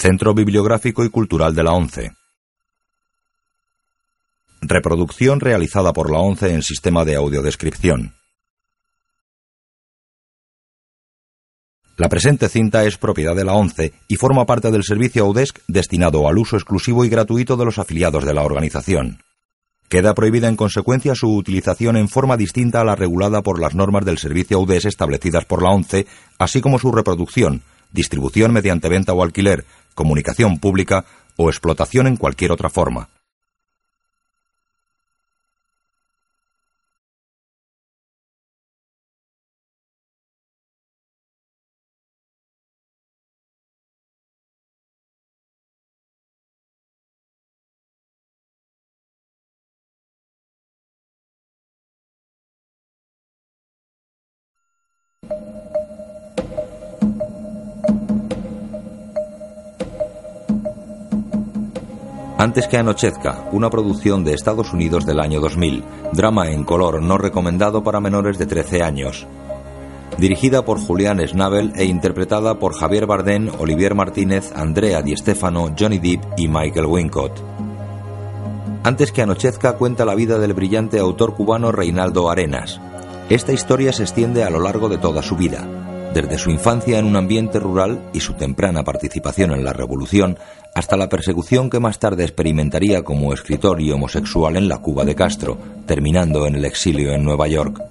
Centro Bibliográfico y Cultural de la ONCE. Reproducción realizada por la ONCE en sistema de audiodescripción. La presente cinta es propiedad de la ONCE y forma parte del servicio AUDESC destinado al uso exclusivo y gratuito de los afiliados de la organización. Queda prohibida en consecuencia su utilización en forma distinta a la regulada por las normas del servicio AUDES establecidas por la ONCE, así como su reproducción, distribución mediante venta o alquiler, comunicación pública o explotación en cualquier otra forma. Antes que anochezca, una producción de Estados Unidos del año 2000, drama en color no recomendado para menores de 13 años. Dirigida por Julián Schnabel e interpretada por Javier Bardem, Olivier Martínez, Andrea Di Stefano, Johnny Depp y Michael Wincott. Antes que anochezca cuenta la vida del brillante autor cubano Reinaldo Arenas. Esta historia se extiende a lo largo de toda su vida, desde su infancia en un ambiente rural y su temprana participación en la Revolución hasta la persecución que más tarde experimentaría como escritor y homosexual en la Cuba de Castro, terminando en el exilio en Nueva York.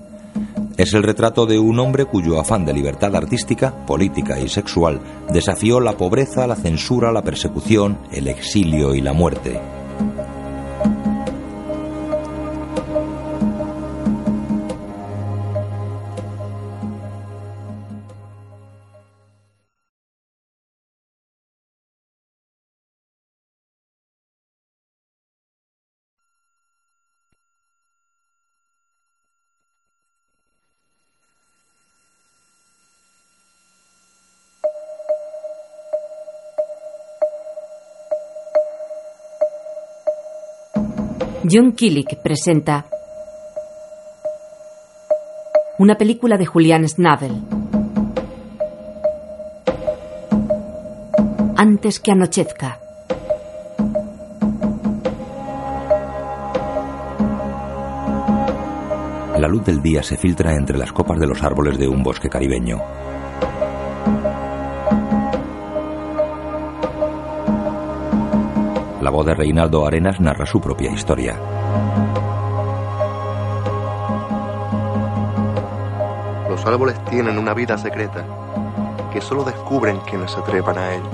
Es el retrato de un hombre cuyo afán de libertad artística, política y sexual desafió la pobreza, la censura, la persecución, el exilio y la muerte. John Killick presenta una película de Julian Schnabel. Antes que anochezca. La luz del día se filtra entre las copas de los árboles de un bosque caribeño. La voz de Reinaldo Arenas narra su propia historia. Los árboles tienen una vida secreta que solo descubren quienes se trepan a ellos.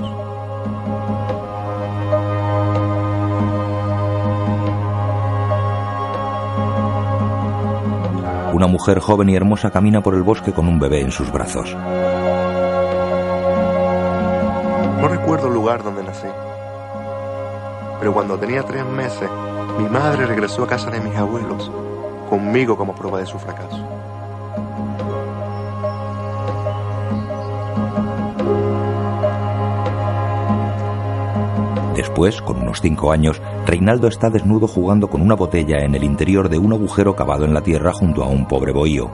Una mujer joven y hermosa camina por el bosque con un bebé en sus brazos. No recuerdo el lugar donde nací, pero cuando tenía tres meses, mi madre regresó a casa de mis abuelos, conmigo como prueba de su fracaso. Después, con unos cinco años, Reinaldo está desnudo jugando con una botella en el interior de un agujero cavado en la tierra junto a un pobre bohío.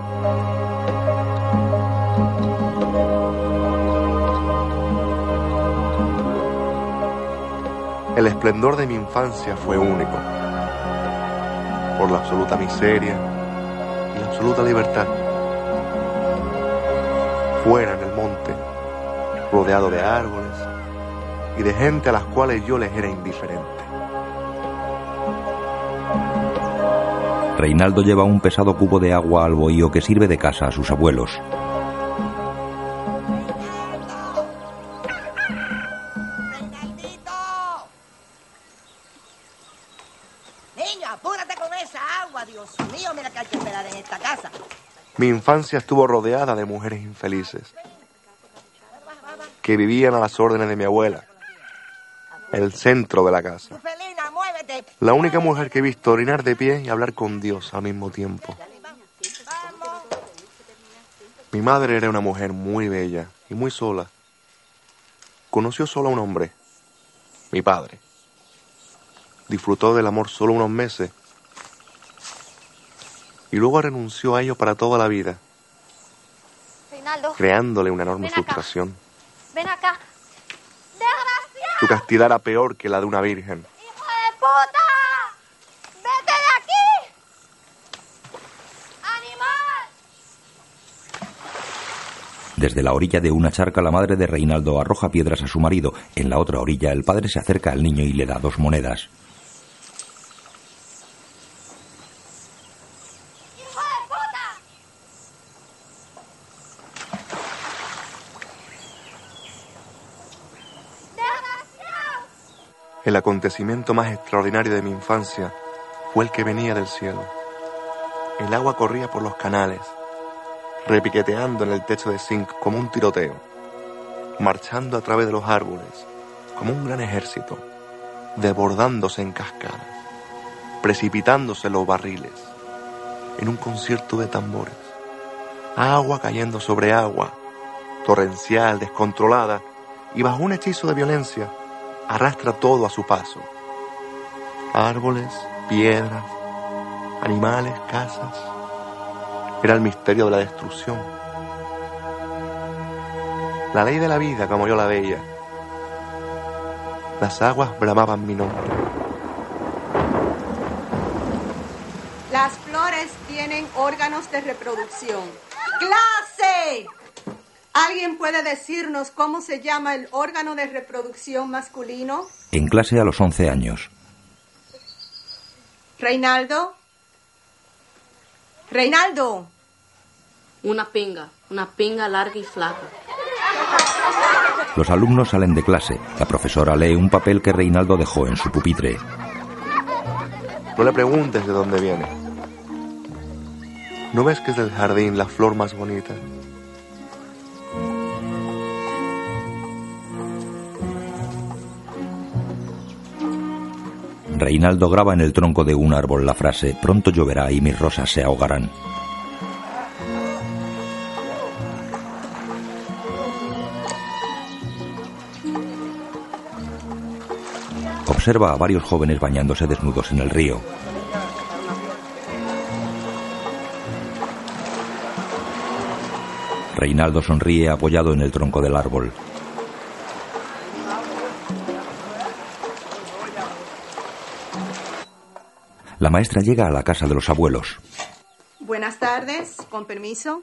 El esplendor de mi infancia fue único, por la absoluta miseria y la absoluta libertad. Fuera en el monte, rodeado de árboles y de gente a las cuales yo les era indiferente. Reinaldo lleva un pesado cubo de agua al bohío que sirve de casa a sus abuelos. Infancia estuvo rodeada de mujeres infelices que vivían a las órdenes de mi abuela, el centro de la casa. La única mujer que he visto orinar de pie y hablar con Dios al mismo tiempo. Mi madre era una mujer muy bella y muy sola. Conoció solo a un hombre, mi padre. Disfrutó del amor solo unos meses y luego renunció a ello para toda la vida. Reinaldo. creándole una enorme Ven acá. frustración. Ven acá. ¡Desgraciado! Su castidad era peor que la de una virgen. ¡Hijo de puta! ¡Vete de aquí! ¡Animal! Desde la orilla de una charca la madre de Reinaldo arroja piedras a su marido. En la otra orilla el padre se acerca al niño y le da dos monedas. ¡Hijo de puta! ¡Desgraciado! El acontecimiento más extraordinario de mi infancia fue el que venía del cielo. El agua corría por los canales, repiqueteando en el techo de zinc como un tiroteo, marchando a través de los árboles como un gran ejército, desbordándose en cascadas, precipitándose los barriles, en un concierto de tambores. Agua cayendo sobre agua, torrencial, descontrolada, y bajo un hechizo de violencia, arrastra todo a su paso. Árboles, piedras, animales, casas. Era el misterio de la destrucción. La ley de la vida como yo la veía. Las aguas bramaban mi nombre. Las flores tienen órganos de reproducción. ¡Clase! ¿Alguien puede decirnos cómo se llama el órgano de reproducción masculino? En clase a los 11 años. Reinaldo. Reinaldo. Una pinga, una pinga larga y flaca. Los alumnos salen de clase. La profesora lee un papel que Reinaldo dejó en su pupitre. No le preguntes de dónde viene. ¿No ves que es del jardín la flor más bonita? Reinaldo graba en el tronco de un árbol la frase Pronto lloverá y mis rosas se ahogarán. Observa a varios jóvenes bañándose desnudos en el río. Reinaldo sonríe apoyado en el tronco del árbol. La maestra llega a la casa de los abuelos. Buenas tardes, con permiso.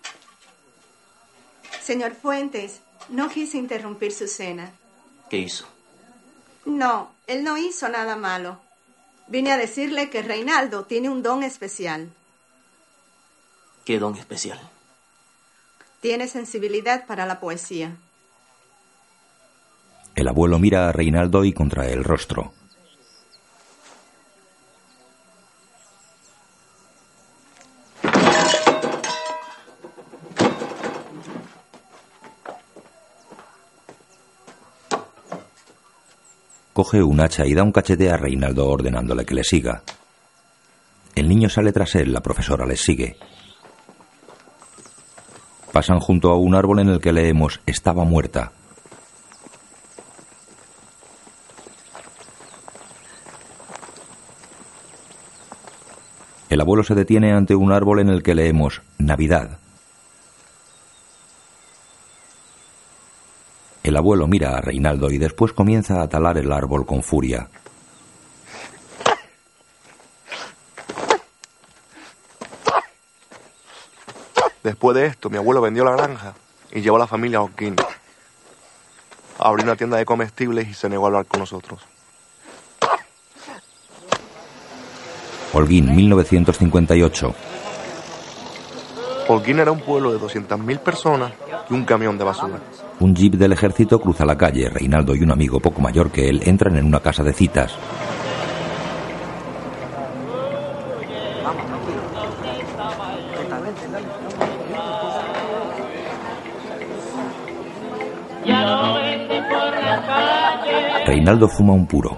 Señor Fuentes, no quise interrumpir su cena. ¿Qué hizo? No, él no hizo nada malo. Vine a decirle que Reinaldo tiene un don especial. ¿Qué don especial? Tiene sensibilidad para la poesía. El abuelo mira a Reinaldo y contrae el rostro. Coge un hacha y da un cachete a Reinaldo ordenándole que le siga. El niño sale tras él, la profesora les sigue. Pasan junto a un árbol en el que leemos estaba muerta. El abuelo se detiene ante un árbol en el que leemos Navidad. El abuelo mira a Reinaldo y después comienza a talar el árbol con furia. Después de esto, mi abuelo vendió la granja y llevó a la familia a Holguín. Abrió una tienda de comestibles y se negó a hablar con nosotros. Holguín, 1958. Holguín era un pueblo de 200.000 personas y un camión de basura. Un jeep del ejército cruza la calle. Reinaldo y un amigo poco mayor que él entran en una casa de citas. Reinaldo fuma un puro.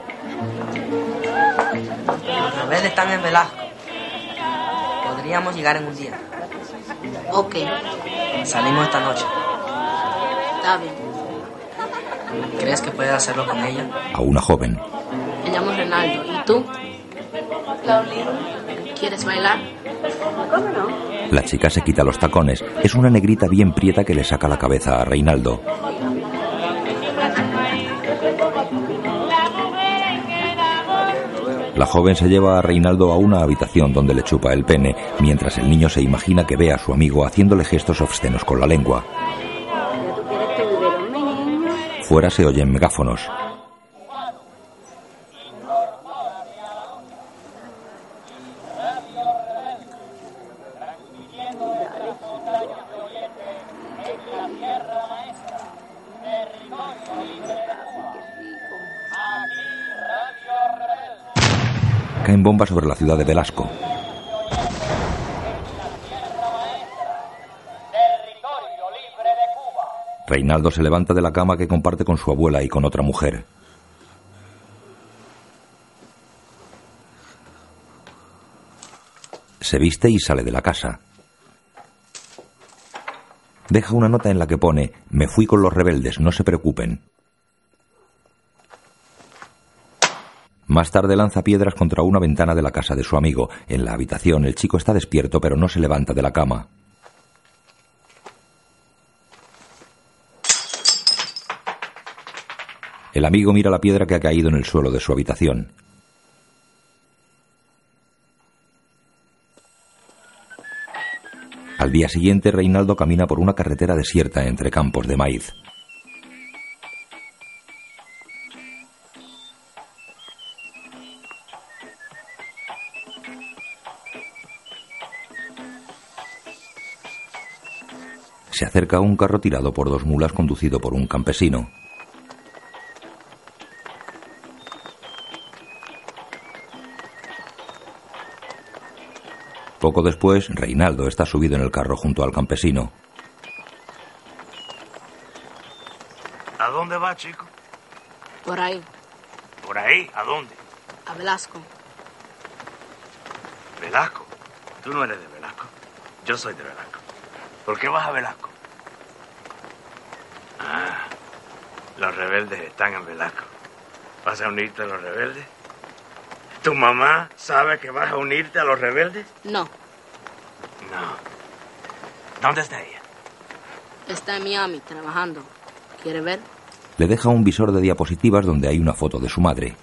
Los rebeldes están en Velasco. Podríamos llegar en un día. Ok, Salimos esta noche. Está bien. ¿Crees que puedes hacerlo con ella? A una joven. Me llamo Renaldo. ¿Y tú? ¿Quieres bailar? ¿Cómo no? La chica se quita los tacones. Es una negrita bien prieta que le saca la cabeza a Reinaldo. La joven se lleva a Reinaldo a una habitación donde le chupa el pene, mientras el niño se imagina que ve a su amigo haciéndole gestos obscenos con la lengua. Fuera se oyen megáfonos. Caen bombas sobre la ciudad de Velasco. Reinaldo se levanta de la cama que comparte con su abuela y con otra mujer. Se viste y sale de la casa. Deja una nota en la que pone, me fui con los rebeldes, no se preocupen. Más tarde lanza piedras contra una ventana de la casa de su amigo. En la habitación el chico está despierto pero no se levanta de la cama. El amigo mira la piedra que ha caído en el suelo de su habitación. Al día siguiente, Reinaldo camina por una carretera desierta entre campos de maíz. Se acerca a un carro tirado por dos mulas conducido por un campesino. Poco después, Reinaldo está subido en el carro junto al campesino. ¿A dónde va, chico? Por ahí, ¿Por ahí? ¿A dónde? a Velasco. Velasco. Tú no eres de Velasco. Yo soy de Velasco. ¿Por qué vas a Velasco? Ah, los rebeldes están en Velasco. ¿Vas a unirte a los rebeldes? ¿Tu mamá sabe que vas a unirte a los rebeldes? No, No. ¿Dónde está ella? está en Miami trabajando. ¿Quiere ver? Le deja un visor de diapositivas donde hay una foto de su madre.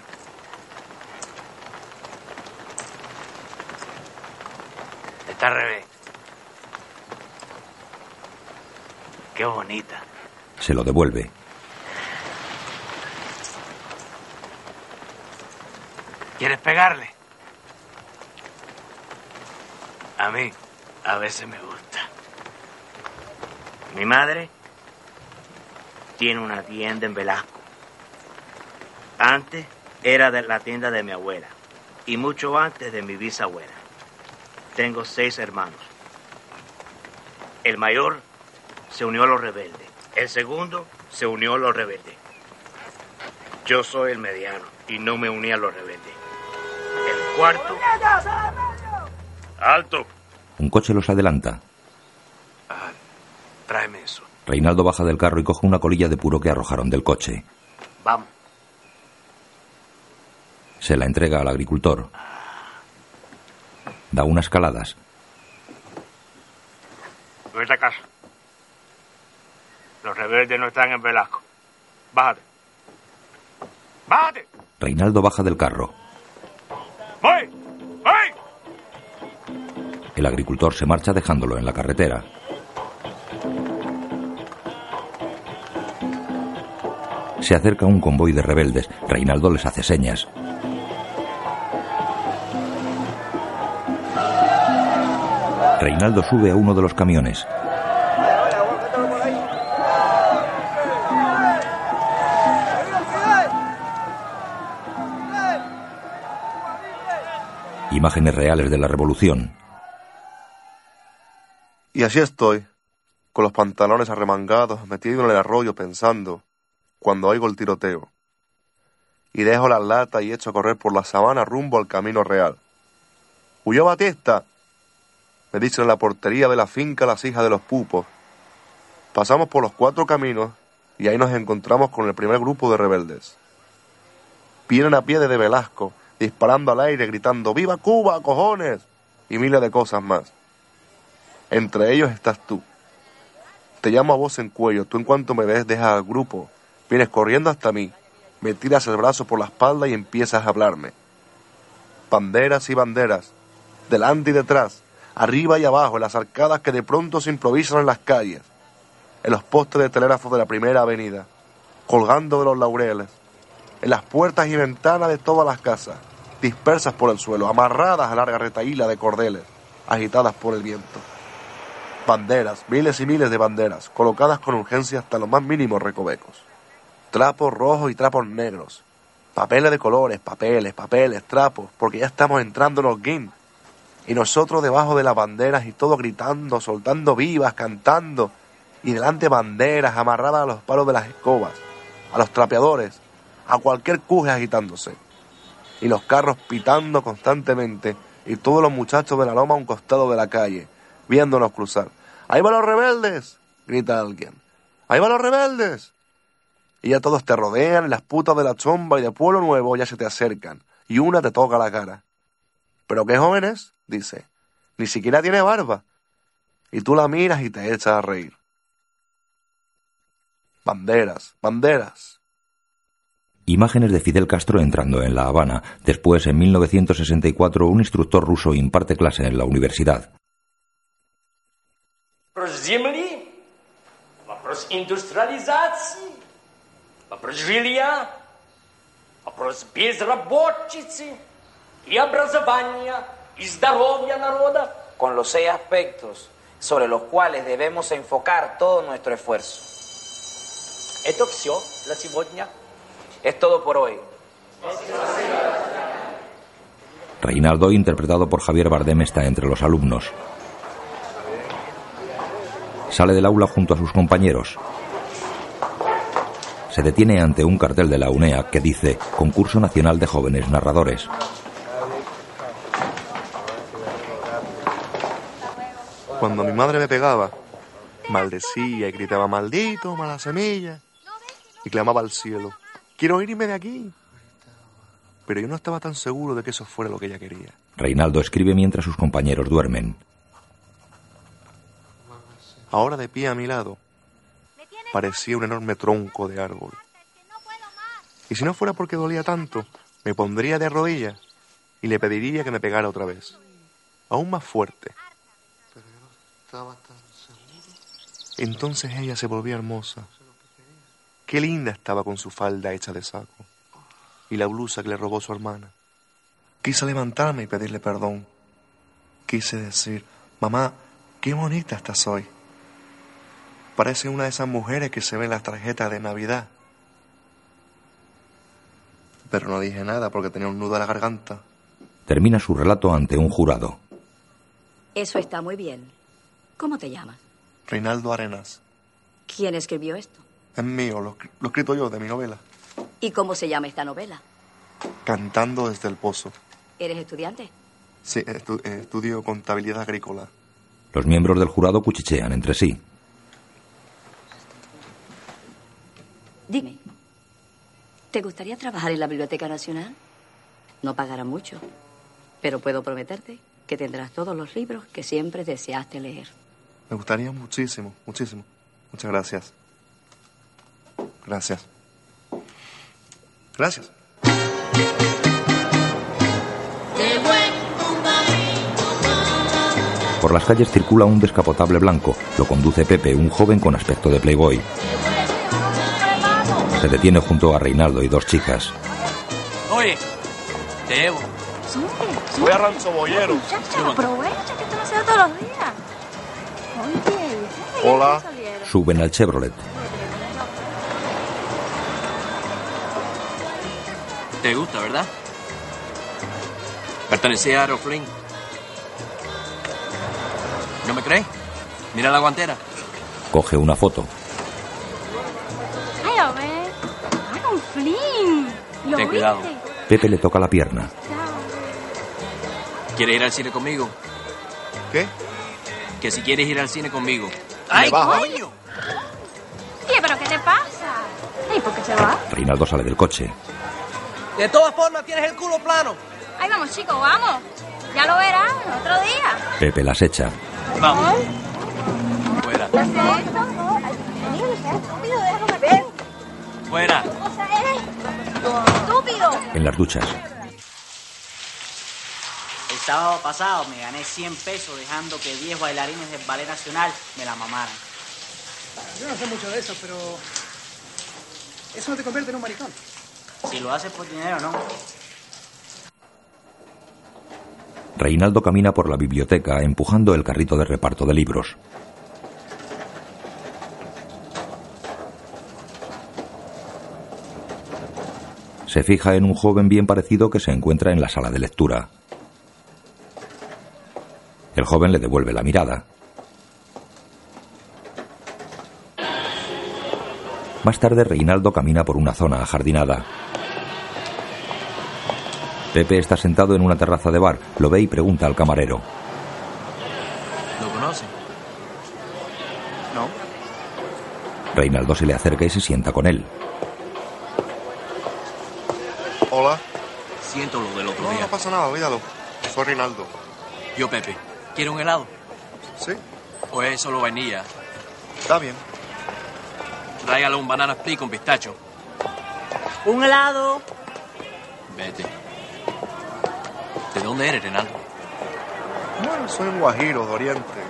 Está al revés. Qué bonita. Se lo devuelve. ¿Quieres pegarle? A mí, a veces me gusta. Mi madre tiene una tienda en Velasco. Antes era de la tienda de mi abuela y mucho antes de mi bisabuela. Tengo seis hermanos. El mayor se unió a los rebeldes. El segundo se unió a los rebeldes. Yo soy el mediano y no me uní a los rebeldes. El cuarto... ¡Alto! Un coche los adelanta. Tráeme eso. Reinaldo baja del carro y coge una colilla de puro que arrojaron del coche. Vamos. Se la entrega al agricultor. Da unas caladas. Vete a casa. Los rebeldes no están en Velasco. Bájate. ¡Bájate! Reinaldo baja del carro. ¡Voy! El agricultor se marcha dejándolo en la carretera. Se acerca un convoy de rebeldes. Reinaldo les hace señas. Reinaldo sube a uno de los camiones. Imágenes reales de la revolución. Y así estoy, con los pantalones arremangados, metido en el arroyo pensando, cuando oigo el tiroteo. Y dejo las latas y echo a correr por la sabana rumbo al camino real. ¡Huyó Batista! Me dicen en la portería de la finca las hijas de los pupos. Pasamos por los cuatro caminos y ahí nos encontramos con el primer grupo de rebeldes. Vienen a pie desde Velasco, disparando al aire, gritando ¡Viva Cuba, cojones! y miles de cosas más. Entre ellos estás tú. Te llamo a vos en cuello. Tú en cuanto me ves, dejas al grupo. Vienes corriendo hasta mí. Me tiras el brazo por la espalda y empiezas a hablarme. Banderas y banderas. Delante y detrás. Arriba y abajo. En las arcadas que de pronto se improvisan en las calles. En los postes de telégrafo de la primera avenida. Colgando de los laureles. En las puertas y ventanas de todas las casas. Dispersas por el suelo. Amarradas a larga retaíla de cordeles. Agitadas por el viento banderas, miles y miles de banderas, colocadas con urgencia hasta los más mínimos recovecos. Trapos rojos y trapos negros. Papeles de colores, papeles, papeles, trapos, porque ya estamos entrando en los games. Y nosotros debajo de las banderas y todo gritando, soltando vivas, cantando. Y delante banderas amarradas a los palos de las escobas, a los trapeadores, a cualquier cuje agitándose. Y los carros pitando constantemente y todos los muchachos de la loma a un costado de la calle, viéndonos cruzar. ¡Ahí van los rebeldes! grita alguien. ¡Ahí van los rebeldes! Y ya todos te rodean las putas de la chomba y de Pueblo Nuevo ya se te acercan, y una te toca la cara. ¿Pero qué jóvenes? dice. Ni siquiera tiene barba. Y tú la miras y te echas a reír. Banderas, banderas. Imágenes de Fidel Castro entrando en La Habana. Después, en 1964, un instructor ruso imparte clase en la universidad. Вопрос земли, вопрос индустриализации, вопрос жилья, вопрос безработицы y образования y здоровья народа. Con los seis aspectos sobre los cuales debemos enfocar todo nuestro esfuerzo. Это все на сегодня. Es todo por hoy. Reinaldo, interpretado por Javier Bardem, está entre los alumnos. Sale del aula junto a sus compañeros. Se detiene ante un cartel de la UNEA que dice Concurso Nacional de Jóvenes Narradores. Cuando mi madre me pegaba, maldecía y gritaba maldito, mala semilla, y clamaba al cielo, quiero irme de aquí. Pero yo no estaba tan seguro de que eso fuera lo que ella quería. Reinaldo escribe mientras sus compañeros duermen. Ahora de pie a mi lado, parecía un enorme tronco de árbol. Y si no fuera porque dolía tanto, me pondría de rodillas y le pediría que me pegara otra vez, aún más fuerte. Entonces ella se volvía hermosa. Qué linda estaba con su falda hecha de saco y la blusa que le robó su hermana. Quise levantarme y pedirle perdón. Quise decir, mamá, qué bonita estás hoy. Parece una de esas mujeres que se ven en las tarjetas de Navidad. Pero no dije nada porque tenía un nudo en la garganta. Termina su relato ante un jurado. Eso está muy bien. ¿Cómo te llamas? Reinaldo Arenas. ¿Quién escribió esto? Es mío, lo, lo he escrito yo de mi novela. ¿Y cómo se llama esta novela? Cantando desde el pozo. ¿Eres estudiante? Sí, estu- estudio contabilidad agrícola. Los miembros del jurado cuchichean entre sí. Dime, ¿te gustaría trabajar en la Biblioteca Nacional? No pagará mucho, pero puedo prometerte que tendrás todos los libros que siempre deseaste leer. Me gustaría muchísimo, muchísimo. Muchas gracias. Gracias. Gracias. Por las calles circula un descapotable blanco. Lo conduce Pepe, un joven con aspecto de playboy. Se detiene junto a Reinaldo y dos chicas. Oye, te llevo. Voy a Rancho Boyero. Muchacha, aprovecha que esto no se da todos los días. Oye, Hola. Suben al Chevrolet. Te gusta, ¿verdad? Pertenecía a Aeroflin. ¿No me crees? Mira la guantera. Coge una foto. Ten cuidado. Pepe le toca la pierna. ¿Quieres ir al cine conmigo? ¿Qué? Que si quieres ir al cine conmigo. ¡Ay, coño! Oye, ¿pero qué te pasa? Ay, ¿por qué se va? Reinaldo sale del coche. De todas formas, tienes el culo plano. Ay, vamos, chicos, vamos. Ya lo verás otro día. Pepe las echa. Vamos. Fuera. ¿Qué es esto? Estúpido, déjame. Fuera. O sea, eres estúpido. En las duchas, El sábado pasado me gané 100 pesos dejando que 10 bailarines del Ballet Nacional me la mamaran. Yo no sé mucho de eso, pero. Eso no te convierte en un maricón. Si lo haces por dinero, no. Reinaldo camina por la biblioteca empujando el carrito de reparto de libros. Se fija en un joven bien parecido que se encuentra en la sala de lectura. El joven le devuelve la mirada. Más tarde Reinaldo camina por una zona ajardinada. Pepe está sentado en una terraza de bar, lo ve y pregunta al camarero. ¿Lo conoce? No. Reinaldo se le acerca y se sienta con él. Hola. Siento lo del otro No, día. no pasa nada, olvídalo. Soy Reinaldo. Yo, Pepe. ¿Quiere un helado? ¿Sí? ¿O es solo vainilla? Está bien. Tráigale un banana split con pistacho. Un helado. Vete. ¿De dónde eres, Renaldo? Bueno, soy un guajiro de Oriente.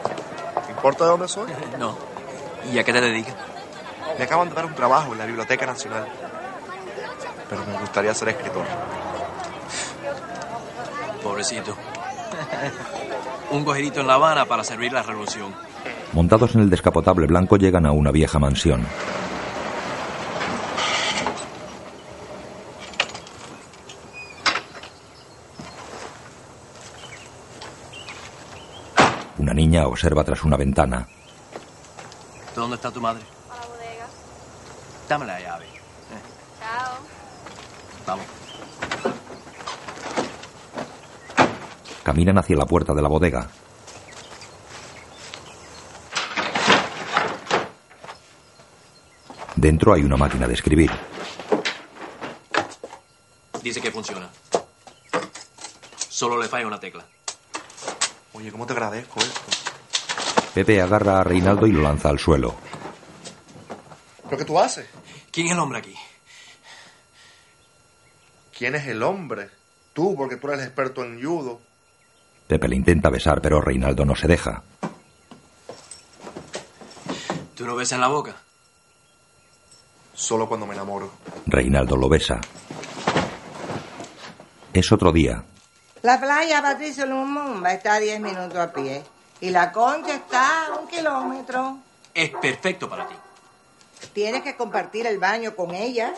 ¿Te importa de dónde soy? No. ¿Y a qué te dedicas? Me acaban de dar un trabajo en la Biblioteca Nacional. Pero me gustaría ser escritor. Pobrecito. Un cojerito en La Habana para servir la revolución. Montados en el descapotable blanco llegan a una vieja mansión. Una niña observa tras una ventana. ¿Dónde está tu madre? A la bodega. Dame la llave. Chao. Vamos. Caminan hacia la puerta de la bodega. Dentro hay una máquina de escribir. Dice que funciona. Solo le falla una tecla. Oye, ¿cómo te agradezco esto? Pepe agarra a Reinaldo y lo lanza al suelo. ¿Pero qué tú haces? ¿Quién es el hombre aquí? ¿Quién es el hombre? Tú, porque tú eres el experto en judo. Pepe le intenta besar, pero Reinaldo no se deja. ¿Tú no ves en la boca? Solo cuando me enamoro. Reinaldo lo besa. Es otro día. La playa Patricio Lumumba está a 10 minutos a pie. Y la concha está a un kilómetro. Es perfecto para ti. Tienes que compartir el baño con ella.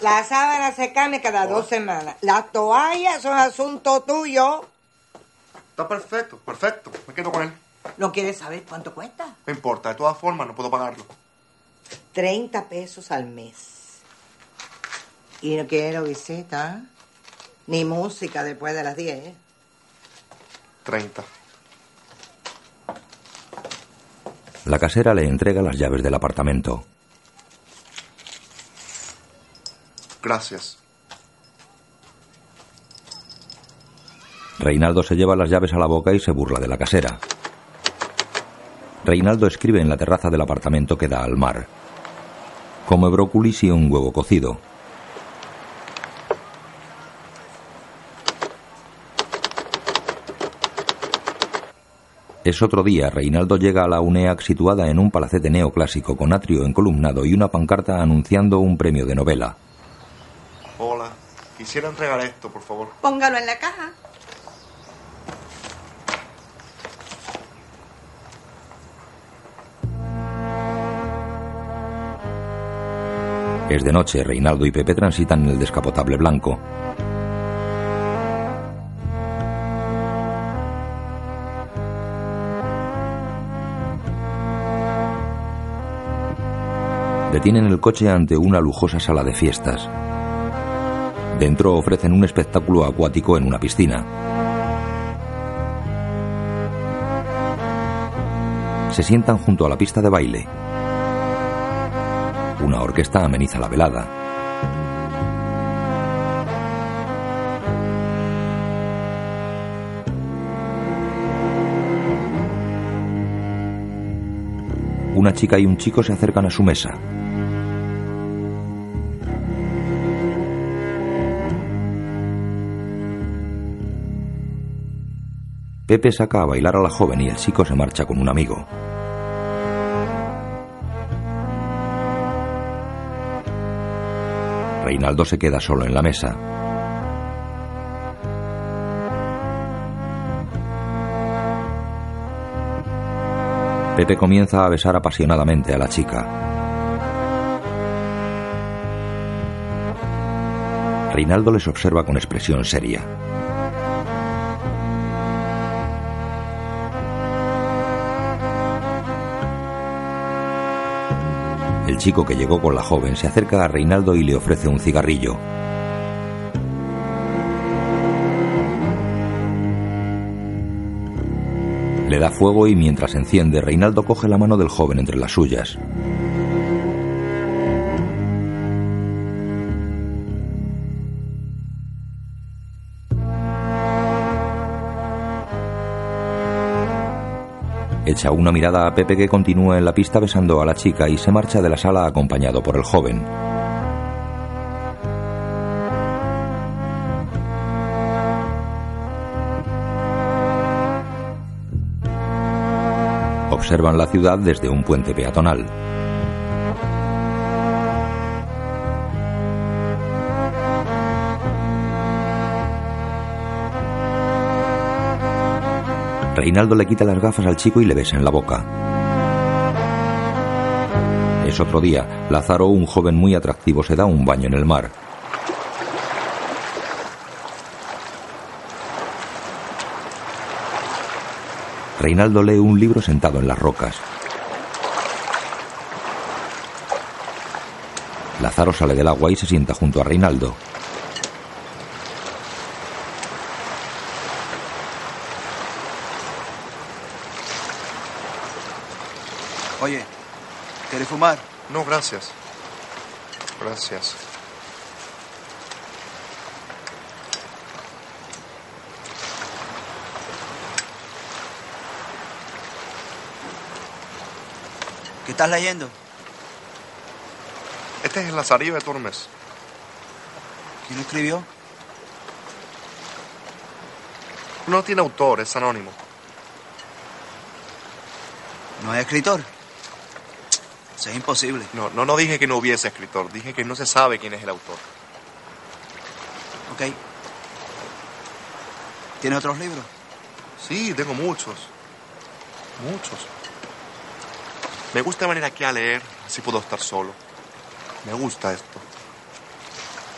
La sábana se cambia cada dos semanas. Las toallas son asunto tuyo. Está perfecto, perfecto. Me quedo con él. ¿No quieres saber cuánto cuesta? No importa, de todas formas no puedo pagarlo. 30 pesos al mes. Y no quiero visita, ni música después de las 10. 30. La casera le entrega las llaves del apartamento. Gracias. Reinaldo se lleva las llaves a la boca y se burla de la casera. Reinaldo escribe en la terraza del apartamento que da al mar. Come brócolis y un huevo cocido. Es otro día, Reinaldo llega a la UNEAC situada en un palacete neoclásico con atrio encolumnado y una pancarta anunciando un premio de novela. Quisiera entregar esto, por favor. Póngalo en la caja. Es de noche, Reinaldo y Pepe transitan en el descapotable blanco. Detienen el coche ante una lujosa sala de fiestas. Dentro ofrecen un espectáculo acuático en una piscina. Se sientan junto a la pista de baile. Una orquesta ameniza la velada. Una chica y un chico se acercan a su mesa. Pepe saca a bailar a la joven y el chico se marcha con un amigo. Reinaldo se queda solo en la mesa. Pepe comienza a besar apasionadamente a la chica. Reinaldo les observa con expresión seria. El chico que llegó con la joven se acerca a Reinaldo y le ofrece un cigarrillo. Le da fuego y mientras enciende, Reinaldo coge la mano del joven entre las suyas. Echa una mirada a Pepe que continúa en la pista besando a la chica y se marcha de la sala acompañado por el joven. Observan la ciudad desde un puente peatonal. Reinaldo le quita las gafas al chico y le besa en la boca. Es otro día. Lázaro, un joven muy atractivo, se da un baño en el mar. Reinaldo lee un libro sentado en las rocas. Lázaro sale del agua y se sienta junto a Reinaldo. Oye, ¿quieres fumar? No, gracias. Gracias. ¿Qué estás leyendo? Este es el Lazarillo de Tormes. ¿Quién lo escribió? No tiene autor, es anónimo. ¿No hay escritor? Eso es imposible. No, no, no dije que no hubiese escritor, dije que no se sabe quién es el autor. Ok. ¿Tiene otros libros? Sí, tengo muchos. Muchos. Me gusta venir aquí a leer, así puedo estar solo. Me gusta esto.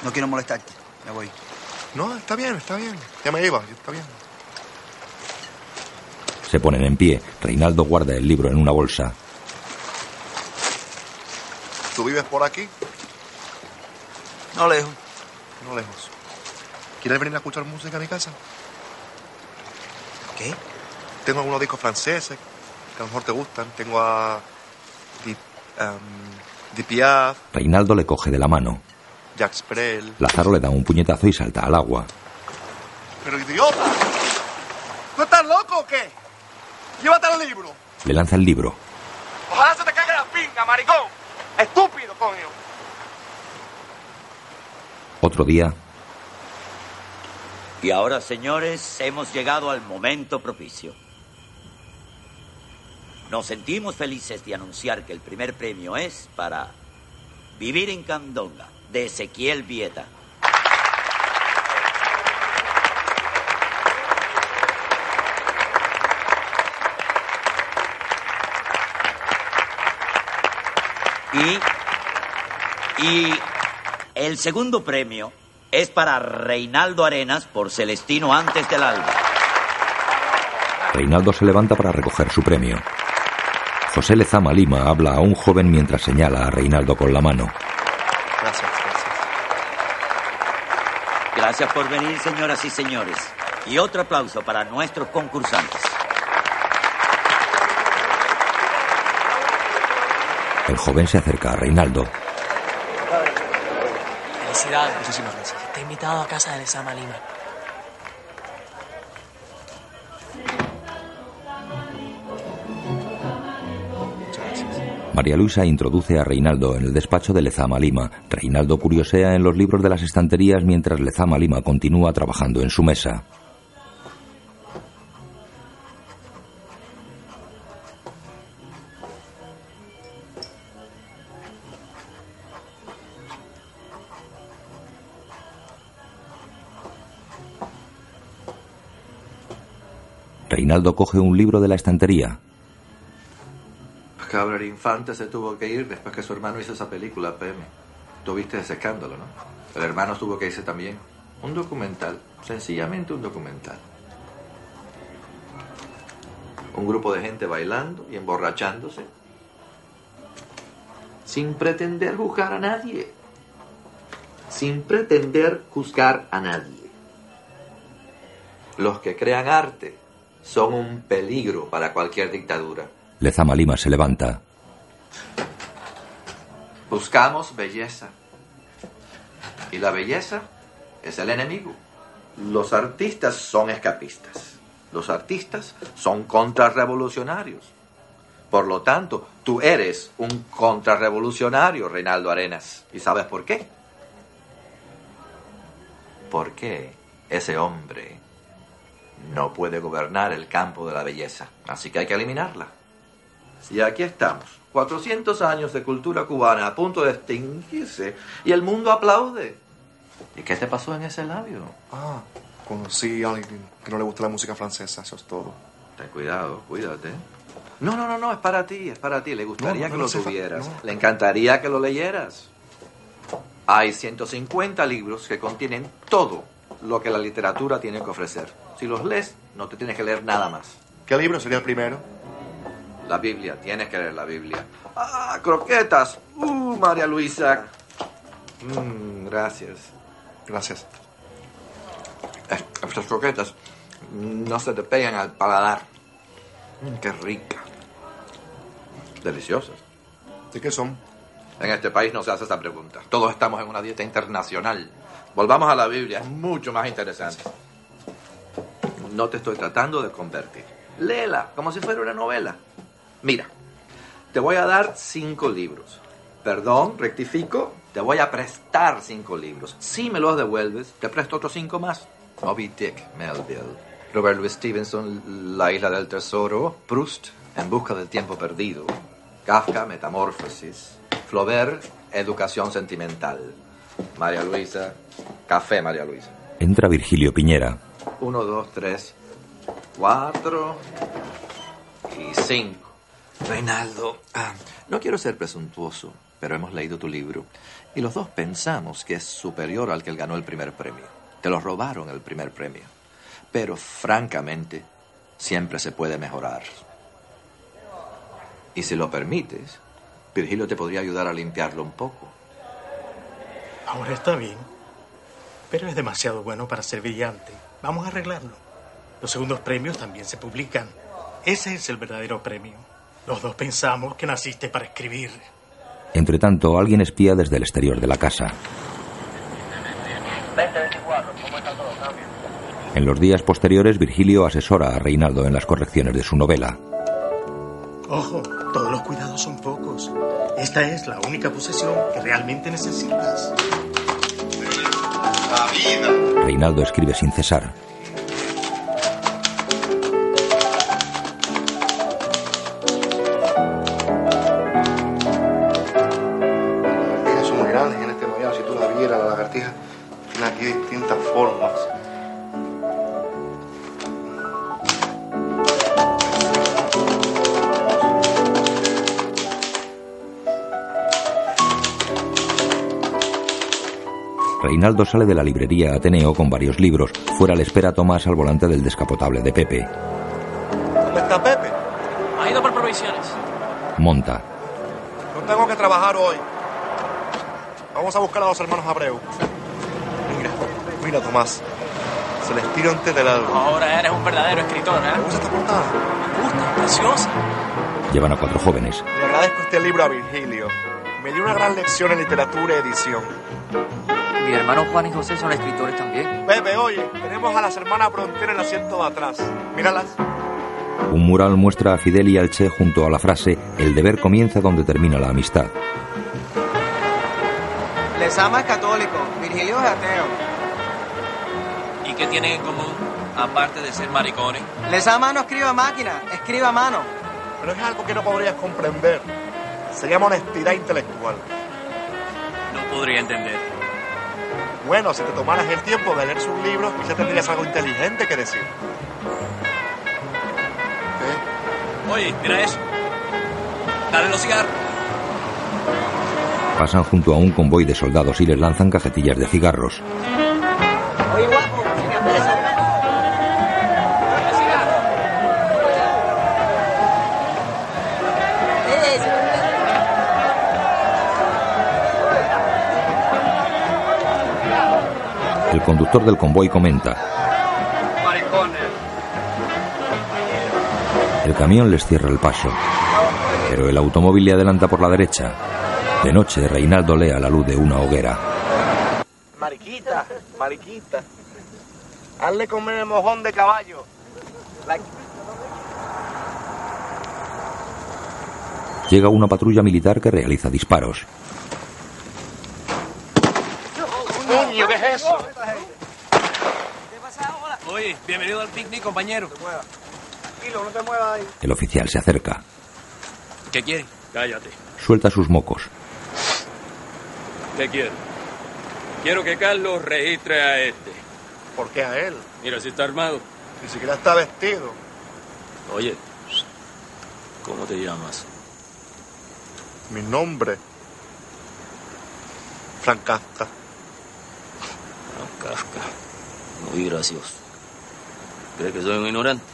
No quiero molestarte, me voy. No, está bien, está bien. Ya me iba, está bien. Se ponen en pie. Reinaldo guarda el libro en una bolsa. ¿Tú vives por aquí? No lejos. No lejos. ¿Quieres venir a escuchar música a mi casa? ¿Qué? Tengo algunos discos franceses que a lo mejor te gustan. Tengo a Di, um, Di Piaf, Reinaldo le coge de la mano. Jacques Brel. Lázaro le da un puñetazo y salta al agua. ¡Pero idiota! ¿Tú estás loco o qué? Llévate el libro. Le lanza el libro. Ojalá se te caiga la pinga, maricón. Estúpido, coño. Otro día, Y ahora, señores, hemos llegado al momento propicio. Nos sentimos felices de anunciar que el primer premio es para Vivir en Candonga, de Ezequiel Vieta. Y, y el segundo premio es para Reinaldo Arenas por Celestino antes del alba. Reinaldo se levanta para recoger su premio. José Lezama Lima habla a un joven mientras señala a Reinaldo con la mano. Gracias, gracias. Gracias por venir, señoras y señores. Y otro aplauso para nuestros concursantes. El joven se acerca a Reinaldo. Felicidades. Muchísimas gracias. Te he invitado a casa de Lezama Lima. María Luisa introduce a Reinaldo en el despacho de Lezama Lima. Reinaldo curiosea en los libros de las estanterías mientras Lezama Lima continúa trabajando en su mesa. Reinaldo coge un libro de la estantería. Cabral Infante se tuvo que ir después que su hermano hizo esa película, PM. Tuviste ese escándalo, ¿no? El hermano tuvo que irse también. Un documental, sencillamente un documental. Un grupo de gente bailando y emborrachándose. Sin pretender juzgar a nadie. Sin pretender juzgar a nadie. Los que crean arte son un peligro para cualquier dictadura. Lezama Lima se levanta. Buscamos belleza. Y la belleza es el enemigo. Los artistas son escapistas. Los artistas son contrarrevolucionarios. Por lo tanto, tú eres un contrarrevolucionario, Reinaldo Arenas. ¿Y sabes por qué? Porque ese hombre no puede gobernar el campo de la belleza. Así que hay que eliminarla. Y aquí estamos, 400 años de cultura cubana a punto de extinguirse y el mundo aplaude. ¿Y qué te pasó en ese labio? Ah, conocí a alguien que no le gusta la música francesa, eso es todo. Ten cuidado, cuídate. No, no, no, no, es para ti, es para ti. Le gustaría No, no, que lo tuvieras. Le encantaría que lo leyeras. Hay 150 libros que contienen todo lo que la literatura tiene que ofrecer. Si los lees, no te tienes que leer nada más. ¿Qué libro sería el primero? La Biblia, tienes que leer la Biblia. ¡Ah, croquetas! ¡Uh, María Luisa! Mm, gracias. Gracias. Estas croquetas no se te pegan al paladar. Mm, ¡Qué rica! Deliciosas. ¿De qué son? En este país no se hace esa pregunta. Todos estamos en una dieta internacional. Volvamos a la Biblia, es mucho más interesante. No te estoy tratando de convertir. Léela como si fuera una novela. Mira, te voy a dar cinco libros. Perdón, rectifico, te voy a prestar cinco libros. Si me los devuelves, te presto otros cinco más. Moby Dick, Melville, Robert Louis Stevenson, La isla del tesoro, Proust, En busca del tiempo perdido, Kafka, Metamorfosis, Flaubert, Educación sentimental, María Luisa, Café María Luisa. Entra Virgilio Piñera. Uno, dos, tres, cuatro y cinco. Reinaldo, ah, no quiero ser presuntuoso, pero hemos leído tu libro y los dos pensamos que es superior al que él ganó el primer premio. Te lo robaron el primer premio. Pero francamente, siempre se puede mejorar. Y si lo permites, Virgilio te podría ayudar a limpiarlo un poco. Ahora está bien. Pero es demasiado bueno para ser brillante. Vamos a arreglarlo. Los segundos premios también se publican. Ese es el verdadero premio. Los dos pensamos que naciste para escribir. Entre tanto, alguien espía desde el exterior de la casa. 2024, ¿cómo está todo? ¿Está bien? En los días posteriores, Virgilio asesora a Reinaldo en las correcciones de su novela. Ojo, todos los cuidados son pocos. Esta es la única posesión que realmente necesitas. Reinaldo escribe sin cesar. Reinaldo sale de la librería Ateneo con varios libros. Fuera le espera Tomás al volante del descapotable de Pepe. ¿Dónde está Pepe? Ha ido por provisiones. Monta. No tengo que trabajar hoy. Vamos a buscar a los hermanos Abreu. Mira, mira, Tomás. Se les tiro antes del alba. Ahora eres un verdadero escritor, ¿eh? ¿Te gusta esta portada? Me gusta, preciosa. Llevan a cuatro jóvenes. Le agradezco este libro a Virgilio. Me dio una gran lección en literatura y edición. Mi hermano Juan y José son escritores también. Pepe, oye, tenemos a las hermanas Bronte en el asiento de atrás. Míralas. Un mural muestra a Fidel y al Che junto a la frase El deber comienza donde termina la amistad. Lesama es católico, Virgilio es ateo. ¿Y qué tienen en común, aparte de ser maricones? Lesama no escribe a máquina, escribe a mano. Pero es algo que no podrías comprender. Se llama honestidad intelectual. No podría entender. Bueno, si te tomaras el tiempo de leer sus libros, quizá tendrías algo inteligente que decir. Oye, mira eso. Dale los cigarros. Pasan junto a un convoy de soldados y les lanzan cajetillas de cigarros. Oye, guapo, si me El conductor del convoy comenta. El camión les cierra el paso. Pero el automóvil le adelanta por la derecha. De noche, Reinaldo lee a la luz de una hoguera. Mariquita, mariquita. Hazle comer el mojón de caballo. Llega una patrulla militar que realiza disparos. Coño, ¿qué es eso? Oye, bienvenido al picnic, compañero. Tranquilo, no te muevas ahí. El oficial se acerca. ¿Qué quiere? Cállate. Suelta sus mocos. ¿Qué quiere? Quiero que Carlos registre a este. ¿Por qué a él? Mira, si está armado. Ni siquiera está vestido. Oye, ¿cómo te llamas? Mi nombre. Francasca. Kafka. Muy gracioso. ¿Crees que soy un ignorante?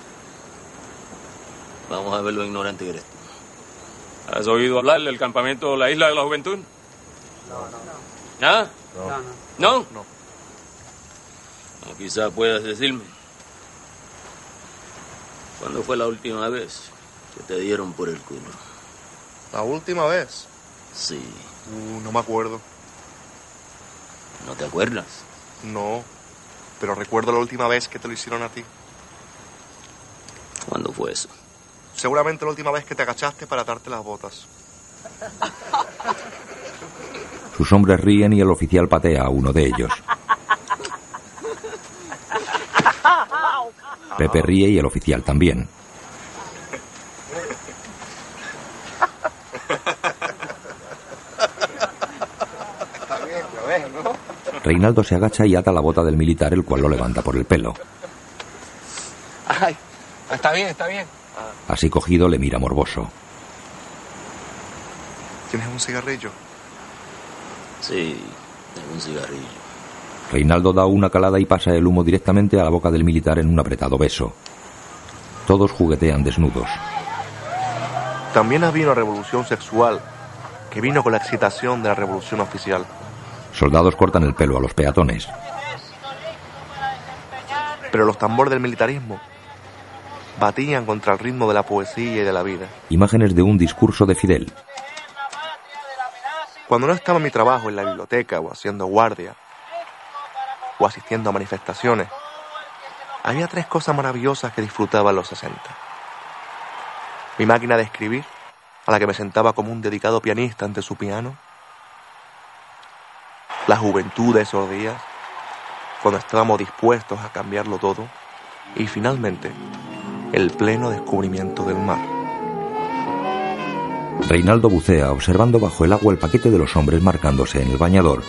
Vamos a ver lo ignorante que eres. tú. ¿Has oído hablar del campamento La Isla de la Juventud? No, ¿Ah? No. ¿No? O quizá puedas decirme. ¿Cuándo fue la última vez que te dieron por el culo? La última vez. Sí. Uh, no me acuerdo. ¿No te acuerdas? No. Pero recuerdo la última vez que te lo hicieron a ti. ¿Cuándo fue eso? Seguramente la última vez que te agachaste para atarte las botas. Sus hombres ríen y el oficial patea a uno de ellos. Pepe ríe y el oficial también. Está bien, lo ves, ¿no? Reinaldo se agacha y ata la bota del militar, el cual lo levanta por el pelo. Ay, está bien, está bien. Así cogido le mira morboso. ¿Tienes un cigarrillo? Sí, tengo un cigarrillo. Reinaldo da una calada y pasa el humo directamente a la boca del militar en un apretado beso. Todos juguetean desnudos. También había una revolución sexual que vino con la excitación de la revolución oficial. Soldados cortan el pelo a los peatones. Pero los tambores del militarismo batían contra el ritmo de la poesía y de la vida. Imágenes de un discurso de Fidel. Cuando no estaba en mi trabajo en la biblioteca o haciendo guardia o asistiendo a manifestaciones, había tres cosas maravillosas que disfrutaba en los 60. Mi máquina de escribir, a la que me sentaba como un dedicado pianista ante su piano. La juventud de esos días, cuando estábamos dispuestos a cambiarlo todo. Y finalmente, el pleno descubrimiento del mar. Reinaldo bucea observando bajo el agua el paquete de los hombres marcándose en el bañador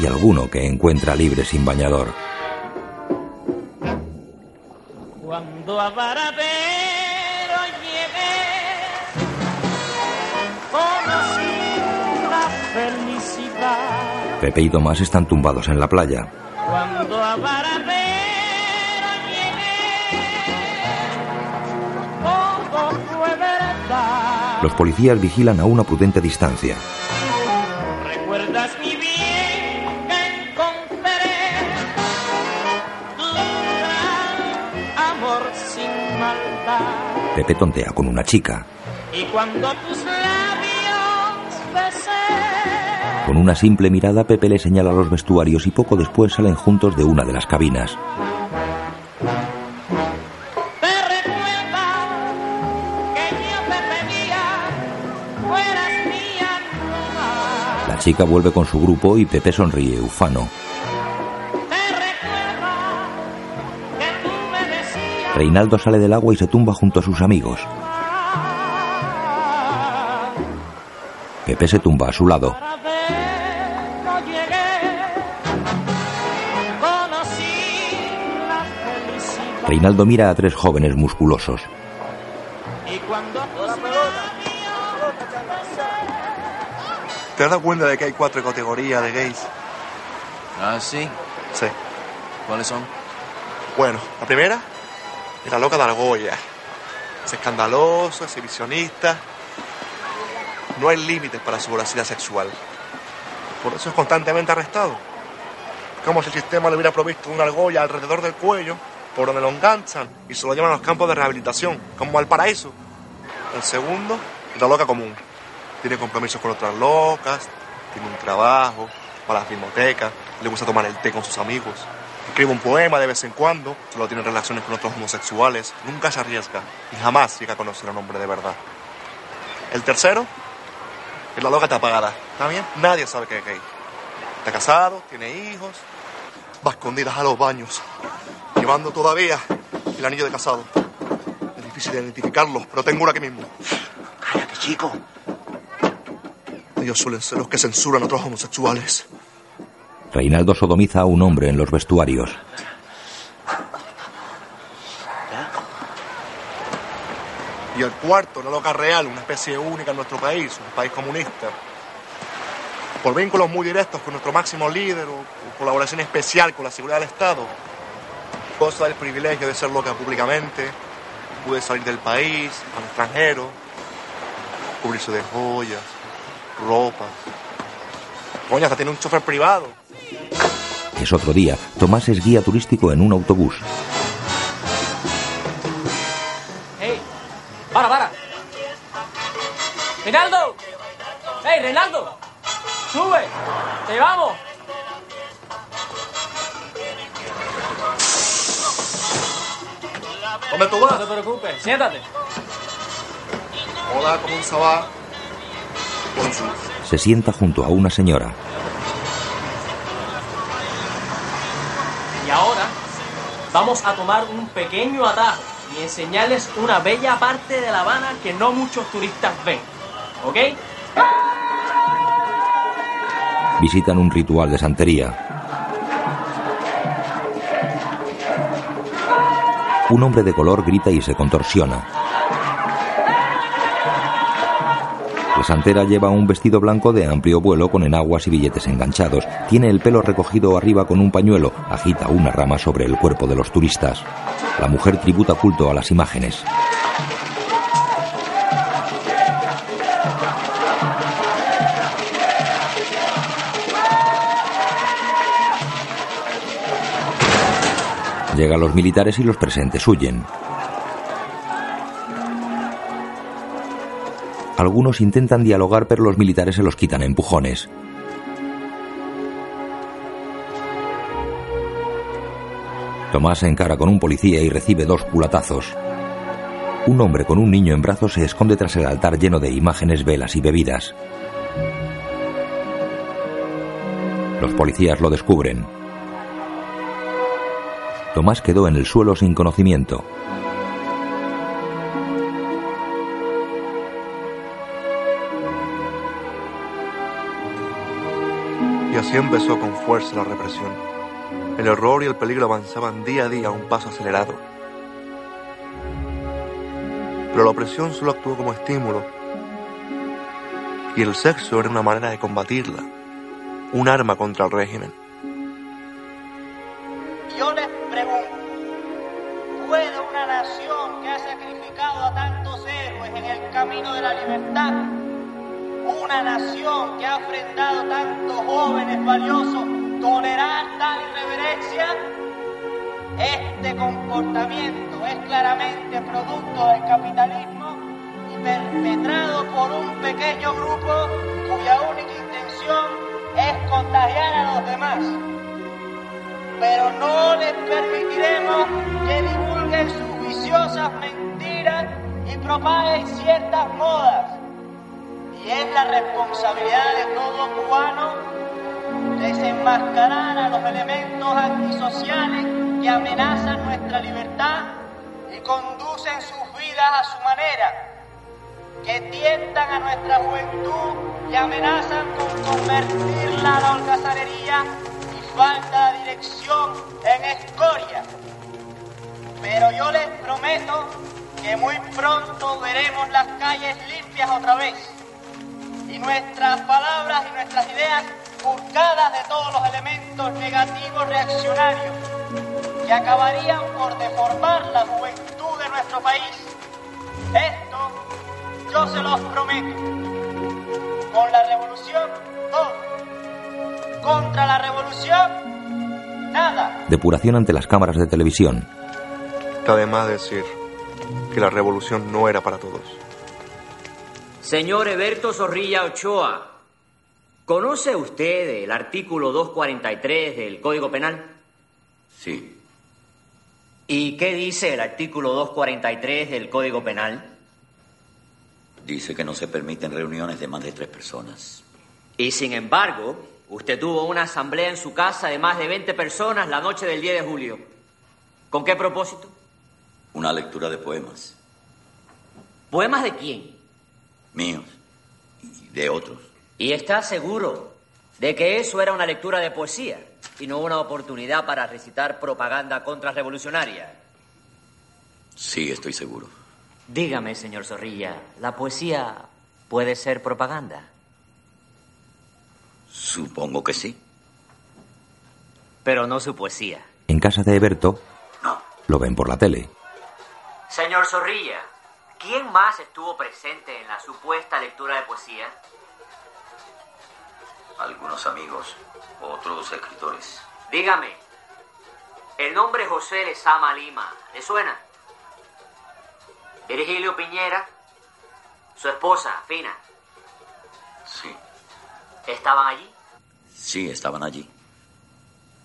y alguno que encuentra libre sin bañador. Cuando a Pepe y Tomás están tumbados en la playa. Cuando. Los policías vigilan a una prudente distancia. ¿Recuerdas mi bien que encontré? Tu gran amor sin maldad. Pepe tontea con una chica. Y cuando tus labios con una simple mirada, Pepe le señala los vestuarios y poco después salen juntos de una de las cabinas. La chica vuelve con su grupo y Pepe sonríe, ufano. Reinaldo sale del agua y se tumba junto a sus amigos. Pepe se tumba a su lado. Reinaldo mira a tres jóvenes musculosos. Y cuando ¿Te has dado cuenta de que hay cuatro categorías de gays? Ah, sí. Sí. ¿Cuáles son? Bueno, la primera es la loca de Argolla. Es escandaloso, exhibicionista. No hay límites para su voracidad sexual. Por eso es constantemente arrestado. Como si el sistema le hubiera provisto una argolla alrededor del cuello, por donde lo enganchan y se lo llevan a los campos de rehabilitación, como al paraíso. El segundo es la loca común. Tiene compromisos con otras locas, tiene un trabajo, va a la filmoteca, le gusta tomar el té con sus amigos. Escribe un poema de vez en cuando, solo tiene relaciones con otros homosexuales, nunca se arriesga y jamás llega a conocer a un hombre de verdad. El tercero es la loca tapagada. ¿Está bien? Nadie sabe que es gay. Está casado, tiene hijos, va escondidas a los baños, llevando todavía el anillo de casado. Es difícil de identificarlo, pero tengo uno aquí mismo. Cállate, chico. Ellos suelen ser los que censuran a otros homosexuales. Reinaldo sodomiza a un hombre en los vestuarios. Y el cuarto, una loca real, una especie única en nuestro país, un país comunista. Por vínculos muy directos con nuestro máximo líder o, o colaboración especial con la seguridad del Estado. Goza del privilegio de ser loca públicamente, pude salir del país, al extranjero, cubrirse de joyas, ropas. Coño, hasta tiene un chofer privado. Es otro día. Tomás es guía turístico en un autobús. ¡Ey! ¡Para, para! ¡Reinaldo! ¡Ey, Reinaldo! ¡Sube! ¡Te vamos! ¿Dónde tú vas? No te preocupes, siéntate. Hola, ¿cómo se va? Se sienta junto a una señora. Y ahora vamos a tomar un pequeño atajo y enseñarles una bella parte de La Habana que no muchos turistas ven. ¿Ok? Visitan un ritual de santería. Un hombre de color grita y se contorsiona. La santera lleva un vestido blanco de amplio vuelo con enaguas y billetes enganchados. Tiene el pelo recogido arriba con un pañuelo. Agita una rama sobre el cuerpo de los turistas. La mujer tributa culto a las imágenes. Llegan los militares y los presentes huyen. Algunos intentan dialogar pero los militares se los quitan empujones. Tomás se encara con un policía y recibe dos culatazos. Un hombre con un niño en brazos se esconde tras el altar lleno de imágenes, velas y bebidas. Los policías lo descubren. Tomás quedó en el suelo sin conocimiento. Y así empezó con fuerza la represión. El horror y el peligro avanzaban día a día a un paso acelerado. Pero la opresión solo actuó como estímulo. Y el sexo era una manera de combatirla, un arma contra el régimen. Pregunto, ¿puede una nación que ha sacrificado a tantos héroes en el camino de la libertad, una nación que ha ofrendado tantos jóvenes valiosos, tolerar tal irreverencia? Este comportamiento es claramente producto del capitalismo y perpetrado por un pequeño grupo cuya única intención es contagiar a los demás pero no les permitiremos que divulguen sus viciosas mentiras y propaguen ciertas modas. Y es la responsabilidad de todo cubano desenmascarar a los elementos antisociales que amenazan nuestra libertad y conducen sus vidas a su manera, que tientan a nuestra juventud y amenazan con convertirla a la holgazanería falta dirección en escoria. Pero yo les prometo que muy pronto veremos las calles limpias otra vez y nuestras palabras y nuestras ideas buscadas de todos los elementos negativos reaccionarios que acabarían por deformar la juventud de nuestro país. Esto yo se los prometo. Con la revolución, todo. Contra la revolución, nada. Depuración ante las cámaras de televisión. Está de más decir que la revolución no era para todos. Señor Eberto Zorrilla Ochoa, ¿conoce usted el artículo 243 del Código Penal? Sí. ¿Y qué dice el artículo 243 del Código Penal? Dice que no se permiten reuniones de más de tres personas. Y sin embargo, usted tuvo una asamblea en su casa de más de 20 personas la noche del 10 de julio. ¿Con qué propósito? Una lectura de poemas. ¿Poemas de quién? Míos. Y de otros. ¿Y está seguro de que eso era una lectura de poesía y no una oportunidad para recitar propaganda contrarrevolucionaria? Sí, estoy seguro. Dígame, señor Zorrilla, ¿la poesía puede ser propaganda? Supongo que sí. Pero no su poesía. En casa de Eberto, lo ven por la tele. Señor Zorrilla, ¿quién más estuvo presente en la supuesta lectura de poesía? Algunos amigos, otros escritores. Dígame, el nombre José Lezama Lima, ¿le suena? Virgilio Piñera, su esposa, Fina, Sí, ¿estaban allí? sí, estaban allí.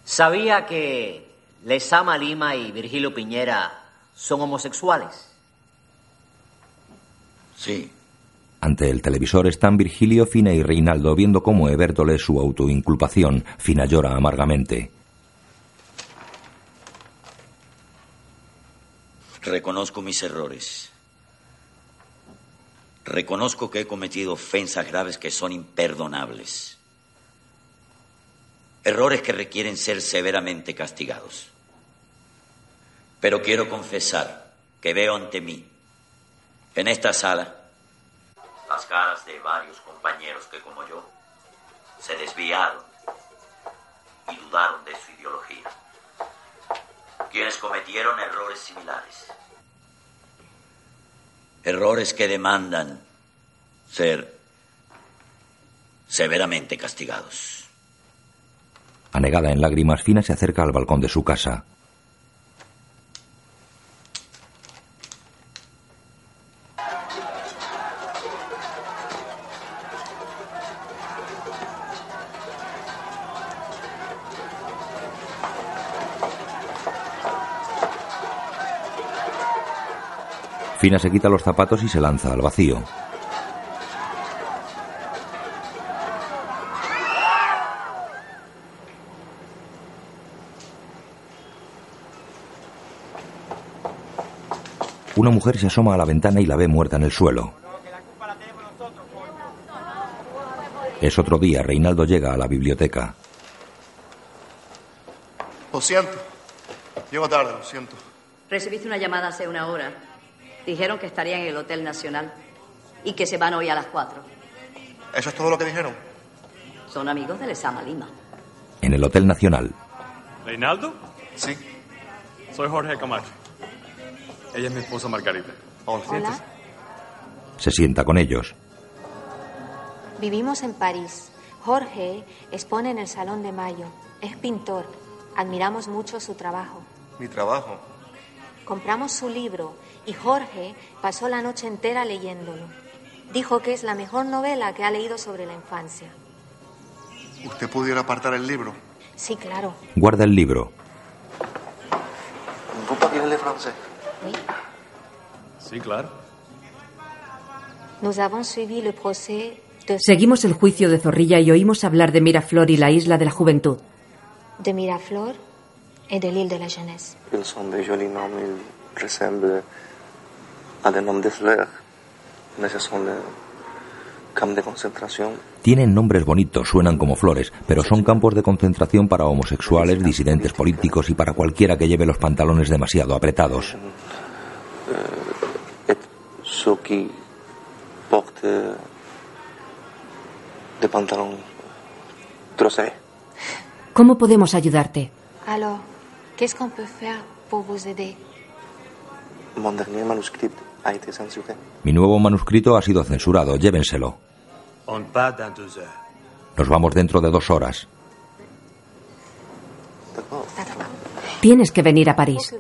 ¿Sabía que Lezama Lima y Virgilio Piñera son homosexuales? Sí, Ante el televisor están Virgilio, Fina y Reinaldo viendo cómo Eberto lee su autoinculpación. Fina llora amargamente. reconozco mis errores. Reconozco que he cometido ofensas graves que son imperdonables. Errores que requieren ser severamente castigados. Pero quiero confesar que veo ante mí, en esta sala, las caras de varios compañeros que, como yo, se desviaron y dudaron de su ideología. Quienes cometieron errores similares. Errores que demandan ser severamente castigados. Anegada en lágrimas, Fina se acerca al balcón de su casa. Fina se quita los zapatos y se lanza al vacío. Una mujer se asoma a la ventana y la ve muerta en el suelo. Es otro día, Reinaldo llega a la biblioteca. Lo siento. Llego tarde, lo siento. Recibiste una llamada hace una hora. Dijeron que estarían en el Hotel Nacional y que se van hoy a las cuatro. ¿Eso es todo lo que dijeron? Son amigos de Lesama Lima. En el Hotel Nacional, ¿Reinaldo? Sí. Soy Jorge Camacho. Ella es mi esposa Margarita. Hola. se sienta con ellos. Vivimos en París. Jorge expone en el Salón de Mayo. Es pintor. Admiramos mucho su trabajo. Mi trabajo. Compramos su libro y Jorge pasó la noche entera leyéndolo. Dijo que es la mejor novela que ha leído sobre la infancia. ¿Usted pudiera apartar el libro? Sí, claro. Guarda el libro. ¿Vous parlez francés? Sí, claro. Nous avons suivi le procès Seguimos el juicio de Zorrilla y oímos hablar de Miraflor y la isla de la juventud. De Miraflor et de l'île de la jeunesse. Ils sont des jolis noms, ils ressemblent de ce sont des camps de concentración. Tienen nombres bonitos, suenan como flores, pero son campos de concentración para homosexuales, disidentes políticos y para cualquiera que lleve los pantalones demasiado apretados. Des pantalons trossés. ¿Cómo podemos ayudarte? Alors, qu'est-ce qu'on peut faire pour vous aider Mon dernier manuscrit a été censuré. Mi nuevo manuscrito ha sido censurado, llévenselo. Nos vamos dentro de dos horas. Tienes que venir a París.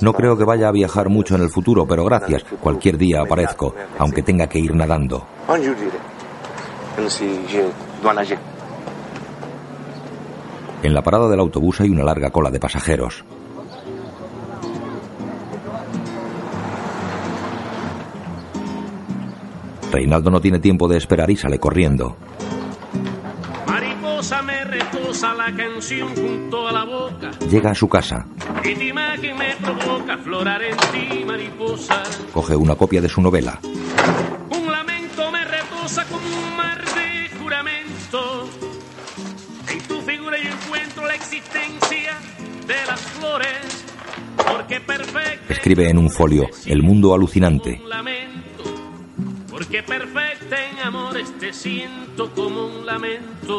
No creo que vaya a viajar mucho en el futuro, pero gracias. Cualquier día aparezco, aunque tenga que ir nadando. En la parada del autobús hay una larga cola de pasajeros. Reinaldo no tiene tiempo de esperar y sale corriendo. Mariposa me retosa la canción junto a la boca. Llega a su casa, Y tu imagen me provoca aflorar en ti, mariposa. coge una copia de su novela. Un lamento me retosa como un mar de juramento. En tu figura yo encuentro la existencia de las flores. Porque perfecta Escribe en un folio El mundo alucinante. un. Porque perfecta en amores te siento como un lamento.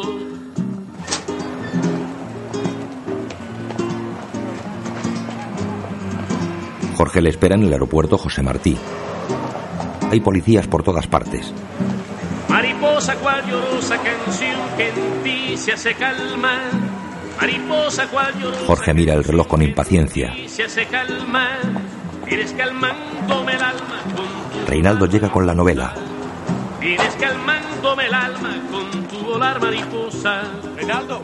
Jorge le espera en el aeropuerto José Martí. Hay policías por todas partes. Mariposa cual llorosa canción que en ti se hace calma. Mariposa cual llorosa Jorge mira el reloj con impaciencia. se hace calma. Vienes calmándome el alma con Reinaldo llega con la novela. Vienes calmándome el alma con tu volar mariposa. Reinaldo.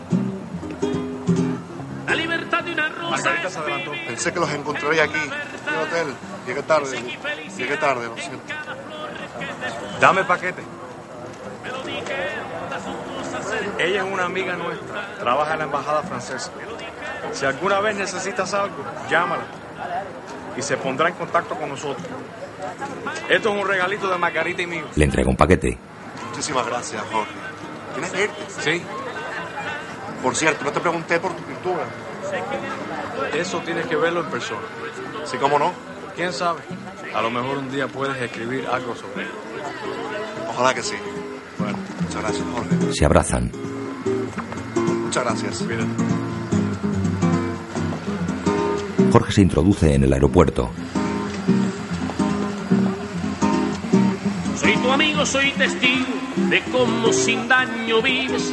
La libertad de una rosa es vivir Pensé que los encontraría aquí, en el hotel. Llegué tarde. Llegué tarde, lo siento. Dame el paquete. Ella es una amiga nuestra. Trabaja en la embajada francesa. Si alguna vez necesitas algo, llámala. Y se pondrá en contacto con nosotros. Esto es un regalito de Margarita y mío. Le entrega un paquete. Muchísimas gracias, Jorge. ¿Tienes que irte? Sí. Por cierto, no te pregunté por tu pintura. Eso tienes que verlo en persona. Sí, cómo no. ¿Quién sabe? A lo mejor un día puedes escribir algo sobre él. Ojalá que sí. Bueno, muchas gracias, Jorge. Se abrazan. Muchas gracias. Jorge se introduce en el aeropuerto. Soy tu amigo, soy testigo de cómo sin daño vives.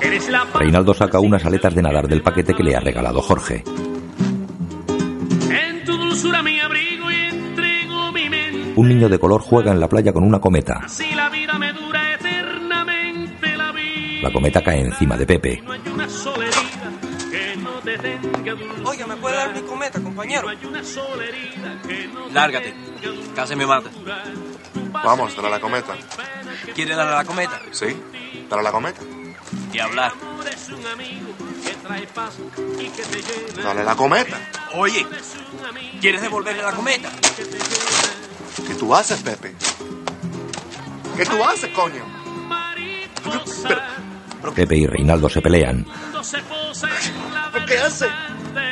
Eres la paz Reinaldo saca unas aletas de nadar del paquete que le ha regalado Jorge. en tu dulzura mi abrigo y entrego mi mente. Un niño de color juega en la playa con una cometa. La vida me dura eternamente la vida. La cometa cae encima de Pepe. No compañero? Lárgate. Casi me mata. Vamos, dale a la cometa. ¿Quiere darle a la cometa? Sí, dale a la cometa. Y hablar. Dale a la cometa. Oye, ¿quieres devolverle la cometa? ¿Qué tú haces, Pepe? ¿Qué tú haces, coño? Pepe y Reinaldo se pelean. ¿Qué haces?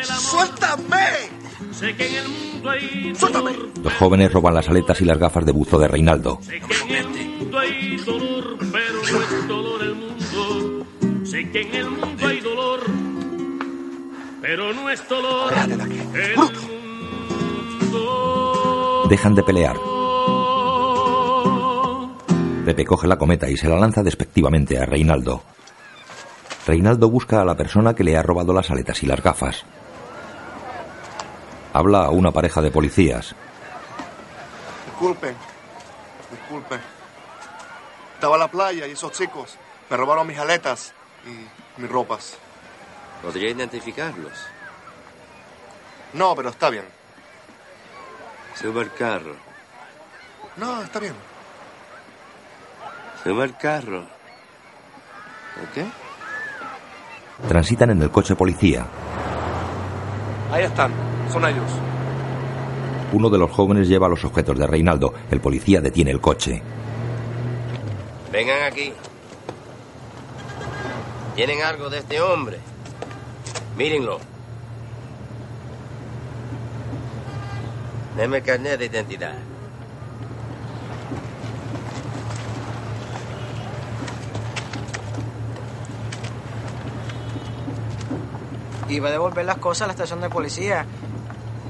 ¡Suéltame! Sé que en el mundo hay ¡Suéltame! Los jóvenes roban las aletas y las gafas de buzo de Reinaldo. Sé que en el mundo hay dolor, pero no es dolor el mundo. Sé que en el mundo hay dolor, pero no es dolor el mundo. Dejan de pelear. Pepe coge la cometa y se la lanza despectivamente a Reinaldo. Reinaldo busca a la persona que le ha robado las aletas y las gafas. Habla a una pareja de policías. Disculpen. Disculpen. Estaba en la playa y esos chicos me robaron mis aletas y mis ropas. ¿Podría identificarlos? No, pero está bien. Suba al carro. No, está bien. Se va el carro. ¿Ok? Transitan en el coche policía. Ahí están. Son ellos. Uno de los jóvenes lleva los objetos de Reinaldo. El policía detiene el coche. Vengan aquí. ¿Tienen algo de este hombre? Mírenlo. Deme el carnet de identidad. Iba a devolver las cosas a la estación de policía.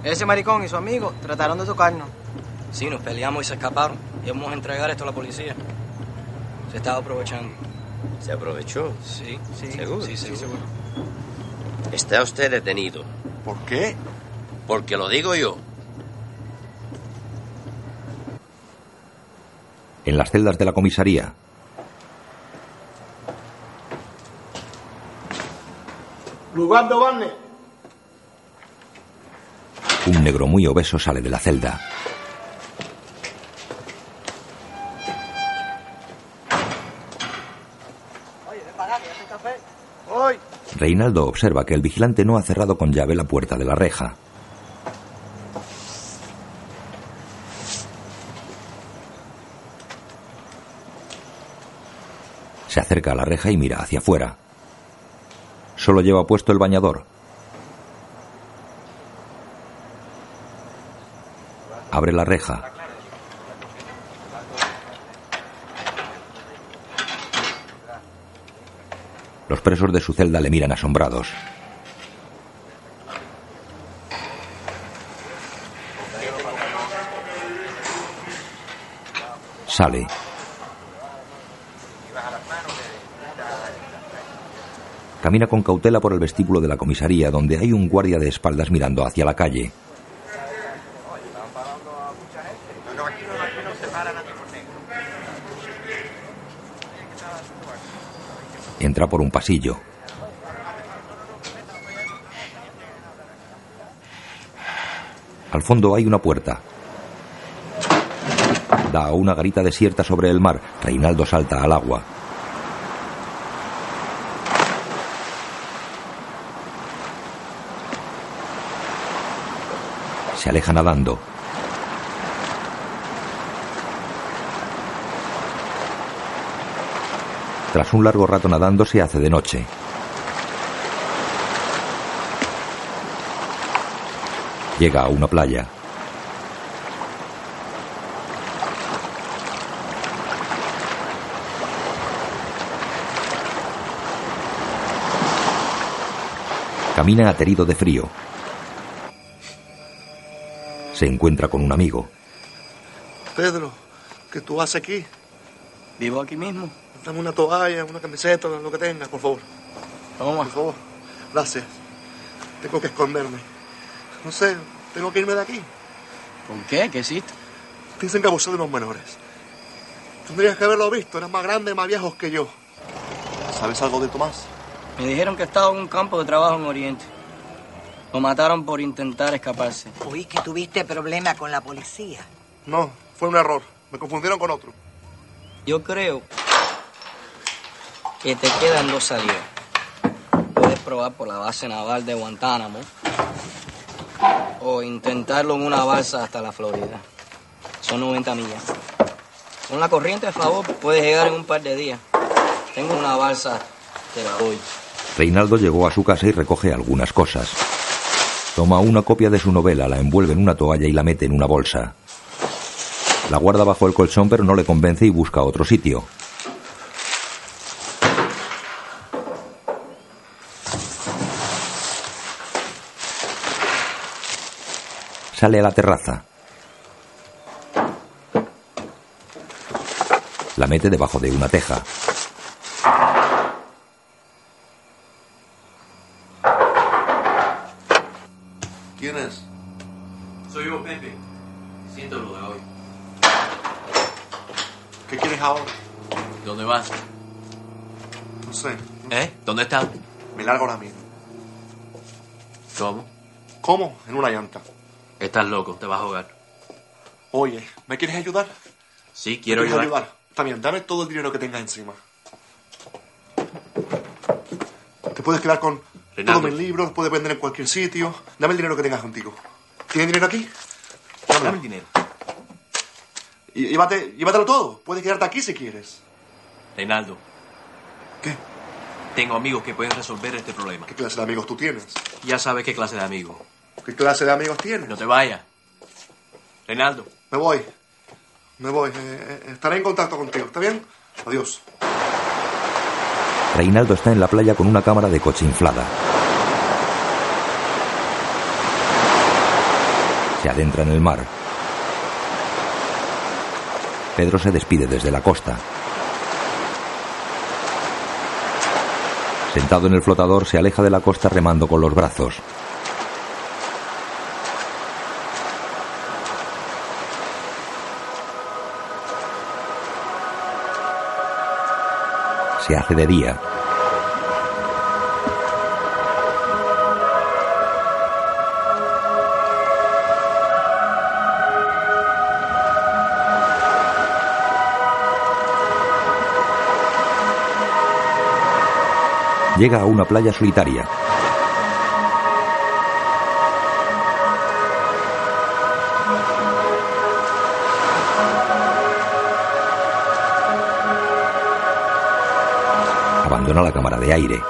Ese maricón y su amigo trataron de tocarnos. Sí, nos peleamos y se escaparon. Íbamos a entregar esto a la policía. Se estaba aprovechando. ¿Se aprovechó? Sí, sí. ¿Seguro? Sí, seguro. Está usted detenido. ¿Por qué? Porque lo digo yo. En las celdas de la comisaría, Lugando Barney. Un negro muy obeso sale de la celda. Reinaldo observa que el vigilante no ha cerrado con llave la puerta de la reja. Se acerca a la reja y mira hacia afuera. Solo lleva puesto el bañador. Abre la reja. Los presos de su celda le miran asombrados. Sale. Camina con cautela por el vestíbulo de la comisaría, donde hay un guardia de espaldas mirando hacia la calle. Entra por un pasillo. Al fondo hay una puerta. Da a una garita desierta sobre el mar. Reinaldo salta al agua. Se aleja nadando. Tras un largo rato nadando se hace de noche. Llega a una playa. Camina aterido de frío. Se encuentra con un amigo. Pedro, ¿qué tú haces aquí? Vivo aquí mismo. Dame una toalla, una camiseta, lo que tengas, por favor. Toma. Por favor. Gracias. Tengo que esconderme. No sé, tengo que irme de aquí. ¿Por qué? ¿Qué hiciste? Dicen que abusé de unos menores. Tendrías que haberlo visto, eran más grandes, más viejos que yo. ¿Sabes algo de Tomás? Me dijeron que estaba en un campo de trabajo en Oriente. Lo mataron por intentar escaparse. Oí que tuviste problema con la policía. No, fue un error. Me confundieron con otro. Yo creo que te quedan dos salidas. Puedes probar por la base naval de Guantánamo o intentarlo en una balsa hasta la Florida. Son 90 millas. Con la corriente a favor puedes llegar en un par de días. Tengo una balsa, te la doy. Reinaldo llegó a su casa y recoge algunas cosas. Toma una copia de su novela, la envuelve en una toalla y la mete en una bolsa. La guarda bajo el colchón pero no le convence y busca otro sitio. Sale a la terraza. La mete debajo de una teja. ¿Quién es? Soy yo, Pepe. Siento lo de hoy. ¿Qué quieres ahora? ¿Dónde vas? No sé. ¿Eh? ¿Dónde estás? Me largo ahora mismo. ¿Cómo? ¿Cómo? En una llanta. Estás loco, te vas a ahogar. Oye, ¿me quieres ayudar? Sí, quiero ¿Me quieres ayudar. Está bien, dame todo el dinero que tengas encima. Te puedes quedar con Reinaldo. todos mis libros, puedes vender en cualquier sitio. Dame el dinero que tengas contigo. ¿Tienes dinero aquí? Dame el dinero. Y llévate, llévatelo todo. Puedes quedarte aquí si quieres. Reinaldo. ¿Qué? Tengo amigos que pueden resolver este problema. ¿Qué clase de amigos tú tienes? Ya sabes qué clase de amigo. ¿Qué clase de amigos tienes? No te vayas. Reinaldo. Me voy. Me voy. Eh, eh, estaré en contacto contigo. ¿Está bien? Adiós. Reinaldo está en la playa con una cámara de coche inflada. Se adentra en el mar. Pedro se despide desde la costa. Sentado en el flotador, se aleja de la costa remando con los brazos. Se hace de día. Llega a una playa solitaria. La cámara de aire.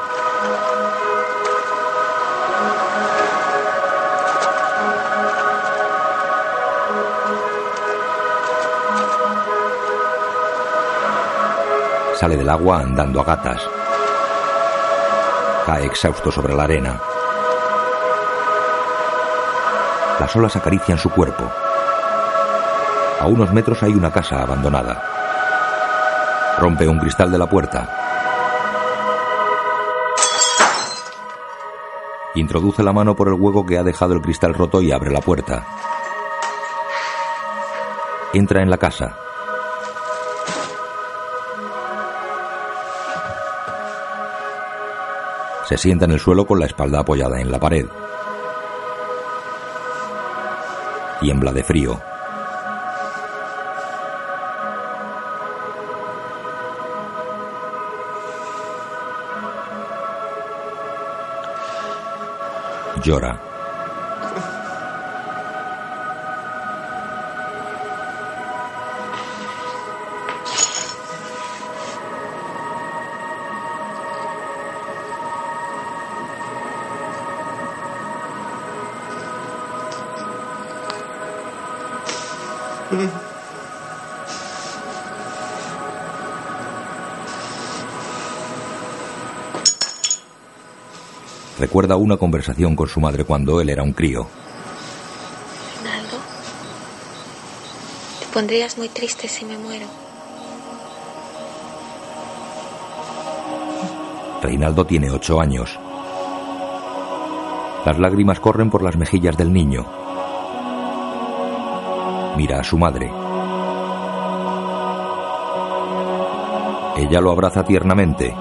Sale del agua andando a gatas. Cae exhausto sobre la arena. Las olas acarician su cuerpo. A unos metros hay una casa abandonada. Rompe un cristal de la puerta. Introduce la mano por el hueco que ha dejado el cristal roto y abre la puerta. Entra en la casa. Se sienta en el suelo con la espalda apoyada en la pared. Tiembla de frío. Llora. Recuerda una conversación con su madre cuando él era un crío. Reinaldo, te pondrías muy triste si me muero. Reinaldo tiene ocho años. Las lágrimas corren por las mejillas del niño. Mira a su madre. Ella lo abraza tiernamente.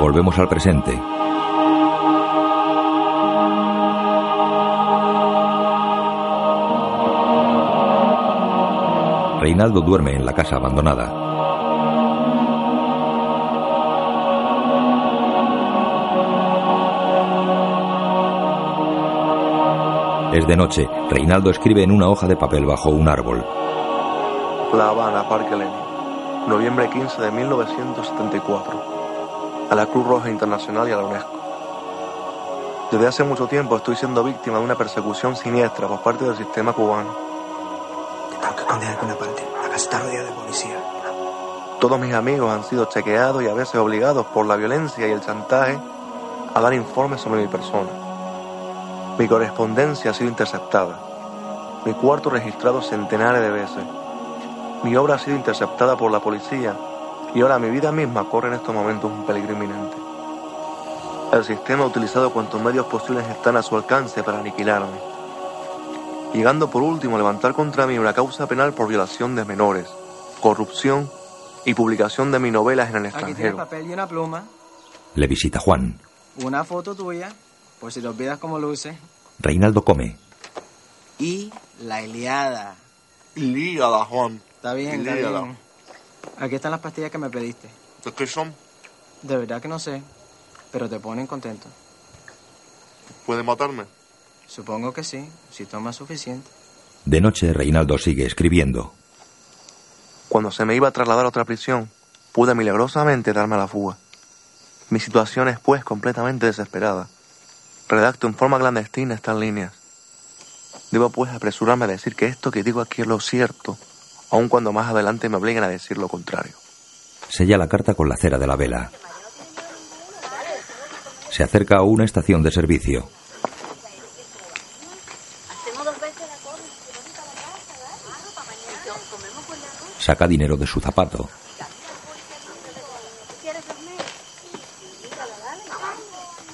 Volvemos al presente. Reinaldo duerme en la casa abandonada. Es de noche. Reinaldo escribe en una hoja de papel bajo un árbol. La Habana, Parque Lenin. Noviembre 15 de 1974. A la Cruz Roja Internacional y a la UNESCO. Desde hace mucho tiempo estoy siendo víctima de una persecución siniestra por parte del sistema cubano. Te tengo que esconder en alguna parte. La casa está rodeada de policía. Todos mis amigos han sido chequeados y a veces obligados por la violencia y el chantaje a dar informes sobre mi persona. Mi correspondencia ha sido interceptada. Mi cuarto registrado centenares de veces. Mi obra ha sido interceptada por la policía y ahora mi vida misma corre en estos momentos un peligro inminente. El sistema ha utilizado cuantos medios posibles están a su alcance para aniquilarme, llegando por último a levantar contra mí una causa penal por violación de menores, corrupción y publicación de mis novelas en el Aquí extranjero. papel y una pluma. Le visita Juan. Una foto tuya, por si te olvidas cómo luce. Reinaldo come. Y la Iliada. Líala, Juan. Está bien, está bien. Aquí están las pastillas que me pediste. ¿De qué son? De verdad que no sé, pero te ponen contento. ¿Puede matarme? Supongo que sí, si tomas suficiente. De noche, Reinaldo sigue escribiendo. Cuando se me iba a trasladar a otra prisión, pude milagrosamente darme a la fuga. Mi situación es, pues, completamente desesperada. Redacto en forma clandestina estas líneas. Debo, pues, apresurarme a decir que esto que digo aquí es lo cierto, aun cuando más adelante me obliguen a decir lo contrario. Sella la carta con la cera de la vela. Se acerca a una estación de servicio. Saca dinero de su zapato.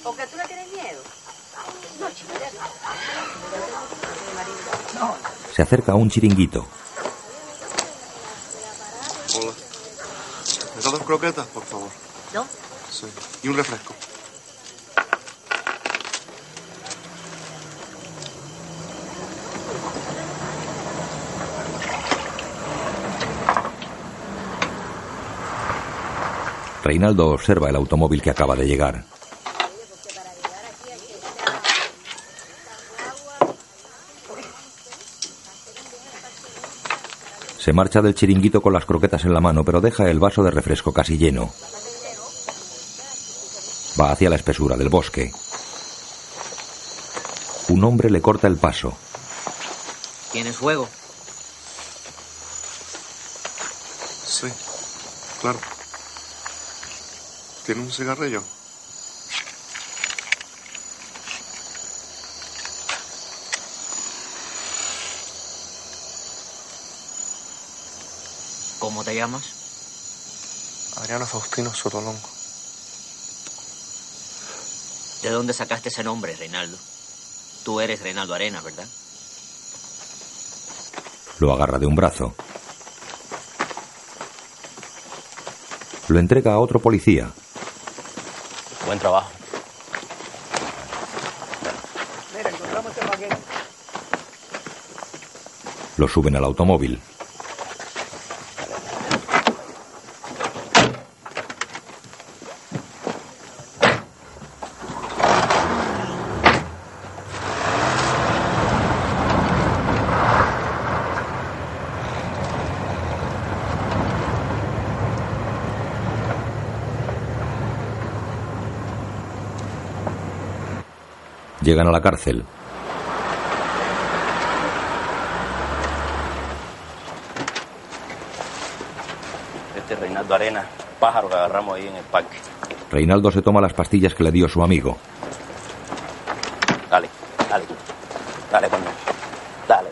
¿O que tú le tienes miedo? No, chico, Se acerca a un chiringuito. Hola. ¿Me das dos croquetas, por favor? ¿No? Sí. Y un refresco. Reinaldo observa el automóvil que acaba de llegar. Se marcha del chiringuito con las croquetas en la mano, pero deja el vaso de refresco casi lleno. Va hacia la espesura del bosque. Un hombre le corta el paso. ¿Tienes fuego? Sí, claro. ¿Tiene un cigarrillo? ¿Cómo te llamas? Adriano Faustino Sotolongo. ¿De dónde sacaste ese nombre, Reinaldo? Tú eres Reinaldo Arenas, ¿verdad? Lo agarra de un brazo. Lo entrega a otro policía. Buen trabajo. Mira, encontramos este paquete. Lo suben al automóvil. Llegan a la cárcel. Este es Reinaldo Arena, pájaro que agarramos ahí en el parque. Reinaldo se toma las pastillas que le dio su amigo. Dale, dale. Dale, coño. Dale.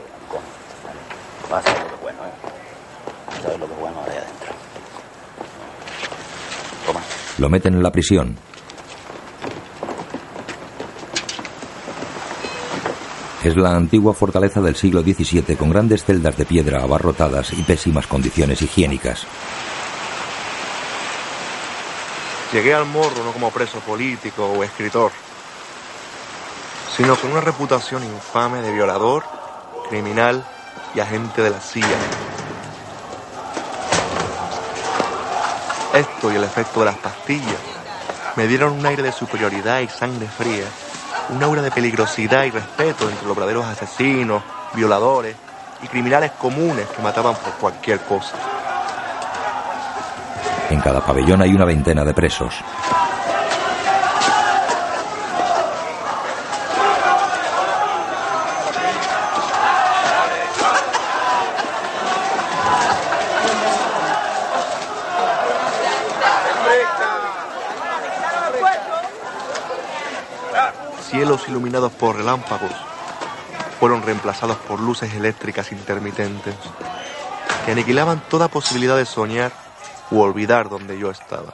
Vas a ver lo que es bueno, ¿eh? Vas a ver lo que es bueno de adentro. Toma. Lo meten en la prisión. Es la antigua fortaleza del siglo XVII con grandes celdas de piedra abarrotadas y pésimas condiciones higiénicas. Llegué al morro no como preso político o escritor, sino con una reputación infame de violador, criminal y agente de la CIA. Esto y el efecto de las pastillas me dieron un aire de superioridad y sangre fría, un aura de peligrosidad y respeto entre los verdaderos asesinos, violadores y criminales comunes que mataban por cualquier cosa. En cada pabellón hay una veintena de presos. Cielos iluminados por relámpagos fueron reemplazados por luces eléctricas intermitentes que aniquilaban toda posibilidad de soñar u olvidar donde yo estaba.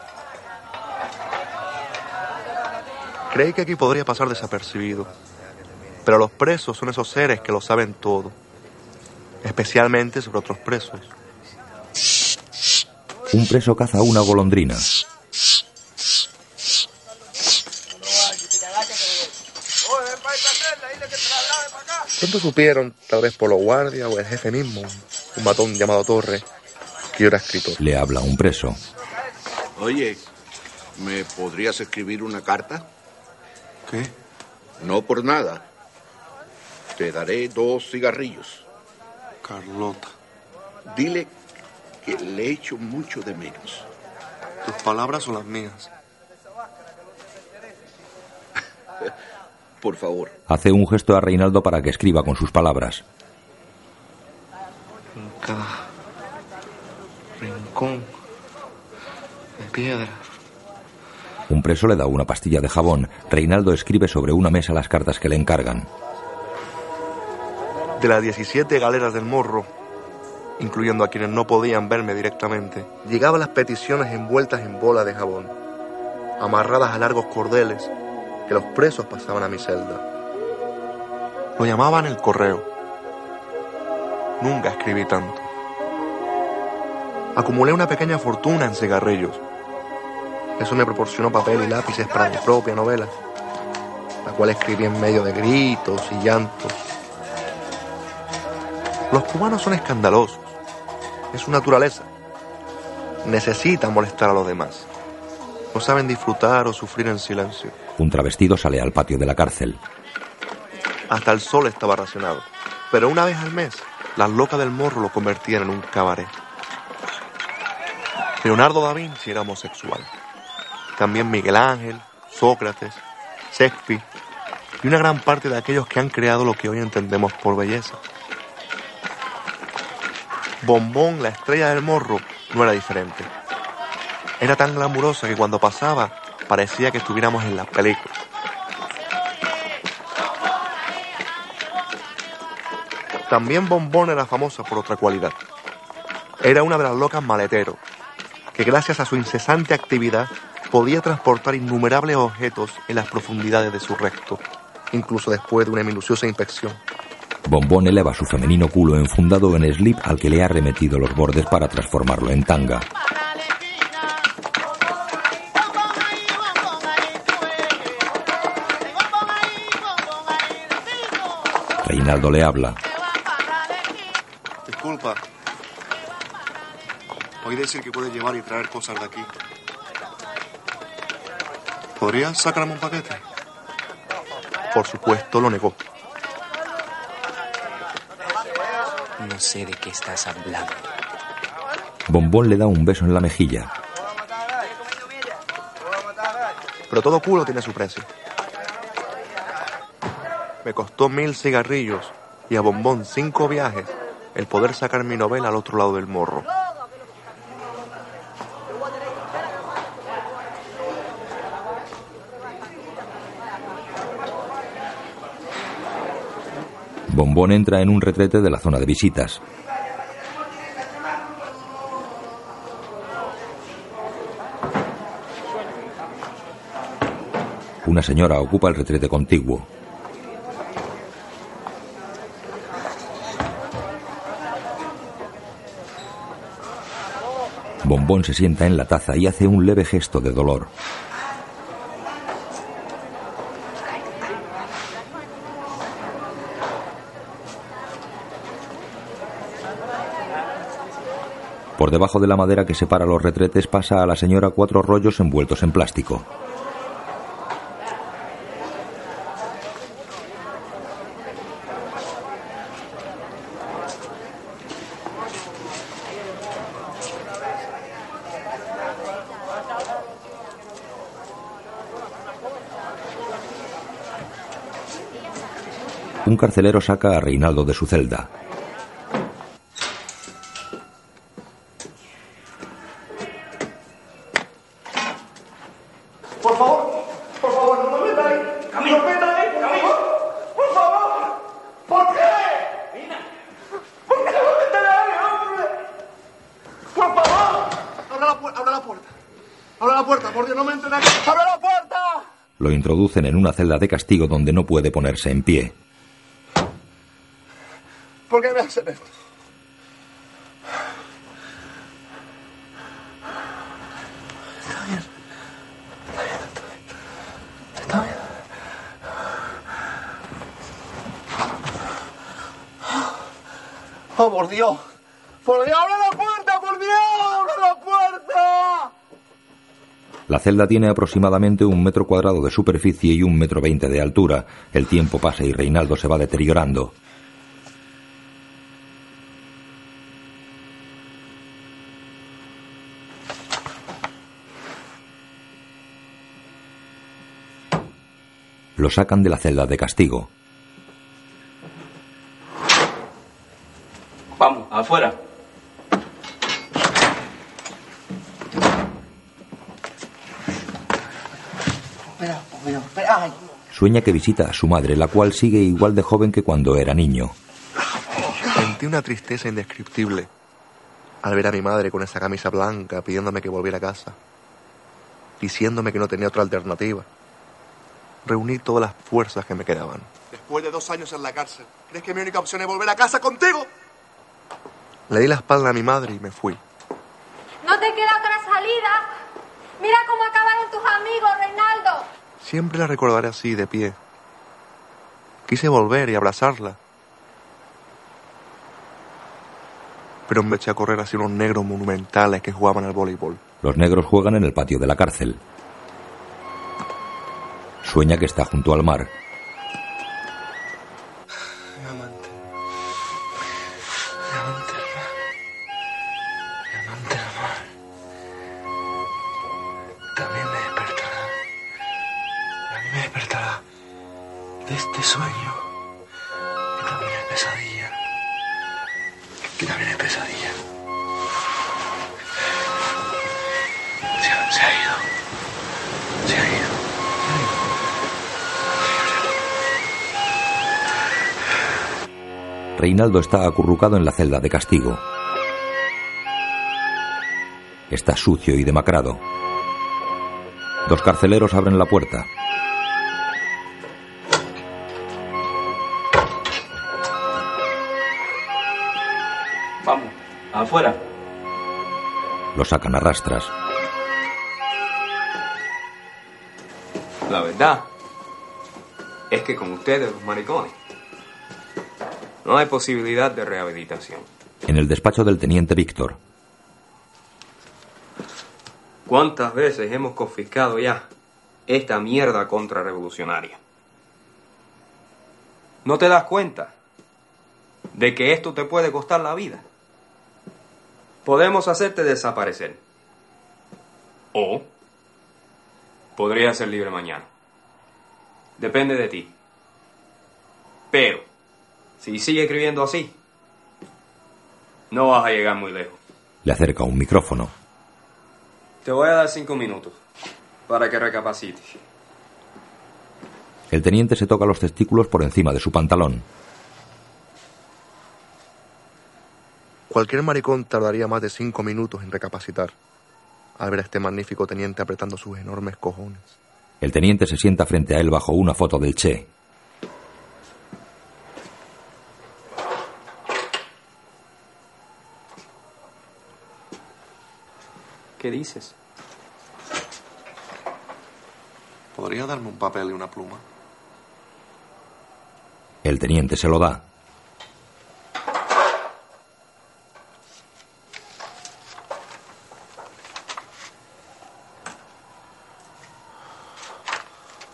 Creí que aquí podría pasar desapercibido, pero los presos son esos seres que lo saben todo, especialmente sobre otros presos. Un preso caza una golondrina. Pronto supieron, tal vez por los guardias o el jefe mismo, un matón llamado Torre, que yo era escritor. Le habla un preso. Oye, ¿me podrías escribir una carta? ¿Qué? No por nada. Te daré dos cigarrillos. Carlota. Dile que le echo mucho de menos. Tus palabras son las mías. Por favor. Hace un gesto a Reinaldo para que escriba con sus palabras. En cada rincón de piedra. Un preso le da una pastilla de jabón. Reinaldo escribe sobre una mesa las cartas que le encargan. De las 17 galeras del morro, incluyendo a quienes no podían verme directamente, llegaban las peticiones envueltas en bola de jabón, amarradas a largos cordeles que los presos pasaban a mi celda. Lo llamaban el correo. Nunca escribí tanto. Acumulé una pequeña fortuna en cigarrillos. Eso me proporcionó papel y lápices para mi propia novela, la cual escribí en medio de gritos y llantos. Los cubanos son escandalosos. Es su naturaleza. Necesitan molestar a los demás. No saben disfrutar o sufrir en silencio. Un travestido sale al patio de la cárcel. Hasta el sol estaba racionado. Pero una vez al mes, las locas del morro lo convertían en un cabaret. Leonardo da Vinci era homosexual. También Miguel Ángel, Sócrates, Shakespeare y una gran parte de aquellos que han creado lo que hoy entendemos por belleza. Bombón, la estrella del morro, no era diferente. Era tan glamurosa que cuando pasaba parecía que estuviéramos en las películas. También Bombón era famosa por otra cualidad. Era una de las locas maleteros, que gracias a su incesante actividad podía transportar innumerables objetos en las profundidades de su recto, incluso después de una minuciosa inspección. Bombón eleva su femenino culo enfundado en slip al que le ha remetido los bordes para transformarlo en tanga. Reinaldo le habla. Disculpa. Oí decir que puedes llevar y traer cosas de aquí. ¿Podrías sacarme un paquete? Por supuesto, lo negó. No sé de qué estás hablando. Bombón le da un beso en la mejilla. Pero todo culo tiene su precio. Me costó mil cigarrillos y a Bombón cinco viajes el poder sacar mi novela al otro lado del morro. Bombón entra en un retrete de la zona de visitas. Una señora ocupa el retrete contiguo. Bombón se sienta en la taza y hace un leve gesto de dolor. Por debajo de la madera que separa los retretes pasa a la señora cuatro rollos envueltos en plástico. Un carcelero saca a Reinaldo de su celda. Por favor, por favor, no me metan ahí. Camino, no me metan ahí, camino. Por favor. ¿Por qué? Mira. ¿Por qué no me metan ahí, hombre? Por favor. Abre la puerta, abre la puerta. Abre la puerta, por Dios, no me entren aquí. ¡Abre la puerta! Lo introducen en una celda de castigo donde no puede ponerse en pie. ¿Por qué me hacen esto? Está bien. Está bien. Oh, por Dios. ¡Por Dios, abre la puerta! ¡Por Dios, abre la puerta! La celda tiene aproximadamente un metro cuadrado de superficie y un metro veinte de altura. El tiempo pasa y Reinaldo se va deteriorando. Lo sacan de la celda de castigo. Vamos, afuera. Espera, espera, espera. Ay, Sueña que visita a su madre, la cual sigue igual de joven que cuando era niño. Sentí una tristeza indescriptible al ver a mi madre con esa camisa blanca pidiéndome que volviera a casa, diciéndome que no tenía otra alternativa. Reuní todas las fuerzas que me quedaban. Después de dos años en la cárcel, ¿crees que mi única opción es volver a casa contigo? Le di la espalda a mi madre y me fui. No te queda otra salida. Mira cómo acabaron tus amigos, Reinaldo. Siempre la recordaré así, de pie. Quise volver y abrazarla. Pero me eché a correr hacia unos negros monumentales que jugaban al voleibol. Los negros juegan en el patio de la cárcel. Sueña que está junto al mar. Reinaldo está acurrucado en la celda de castigo. Está sucio y demacrado. Dos carceleros abren la puerta. Vamos, afuera. Lo sacan a rastras. La verdad es que con ustedes, los maricones, no hay posibilidad de rehabilitación. En el despacho del teniente Víctor, ¿Cuántas veces hemos confiscado ya esta mierda contrarrevolucionaria? ¿No te das cuenta de que esto te puede costar la vida? Podemos hacerte desaparecer. O podrías ser libre mañana. Depende de ti. Pero, si sigue escribiendo así, no vas a llegar muy lejos. le acerca un micrófono. Te voy a dar cinco minutos para que recapacites. El teniente se toca los testículos por encima de su pantalón. Cualquier maricón tardaría más de cinco minutos en recapacitar al ver a este magnífico teniente apretando sus enormes cojones. El teniente se sienta frente a él bajo una foto del Che. ¿Qué dices? ¿Podría darme un papel y una pluma? El teniente se lo da.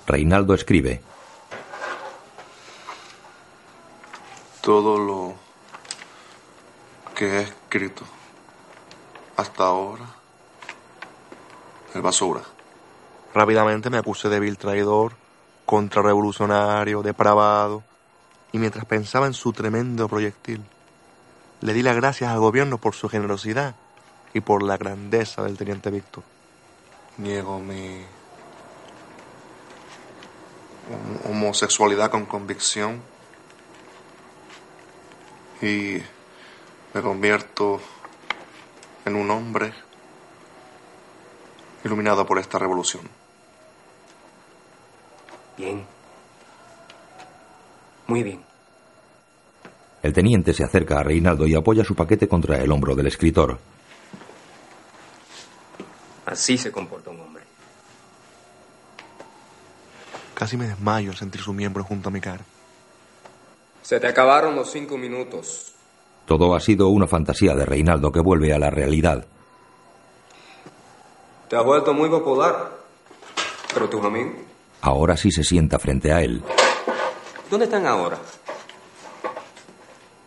Reinaldo escribe. Todo lo que he escrito hasta ahora es basura. Rápidamente me acusé de vil traidor, contrarrevolucionario, depravado, y mientras pensaba en su tremendo proyectil, le di las gracias al gobierno por su generosidad y por la grandeza del teniente Víctor. Niego mi hom- homosexualidad con convicción y me convierto en un hombre iluminado por esta revolución. Bien. Muy bien. El teniente se acerca a Reinaldo y apoya su paquete contra el hombro del escritor. Así se comporta un hombre. Casi me desmayo al sentir su miembro junto a mi cara. Se te acabaron los cinco minutos. Todo ha sido una fantasía de Reinaldo que vuelve a la realidad. Te has vuelto muy popular. Pero tus amigos, Ahora sí se sienta frente a él. ¿dónde están ahora?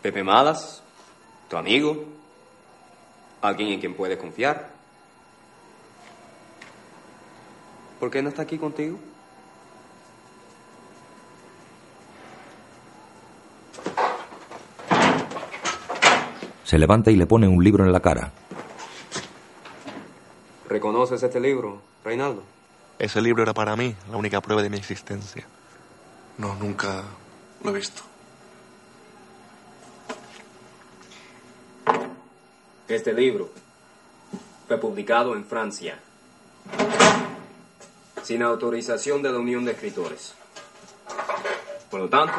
Pepe Malas, tu amigo, alguien en quien puedes confiar. ¿Por qué no está aquí contigo? Se levanta y le pone un libro en la cara. ¿Reconoces este libro, Reinaldo? Ese libro era para mí la única prueba de mi existencia. No, nunca lo he visto. Este libro fue publicado en Francia sin autorización de la Unión de Escritores. Por lo tanto,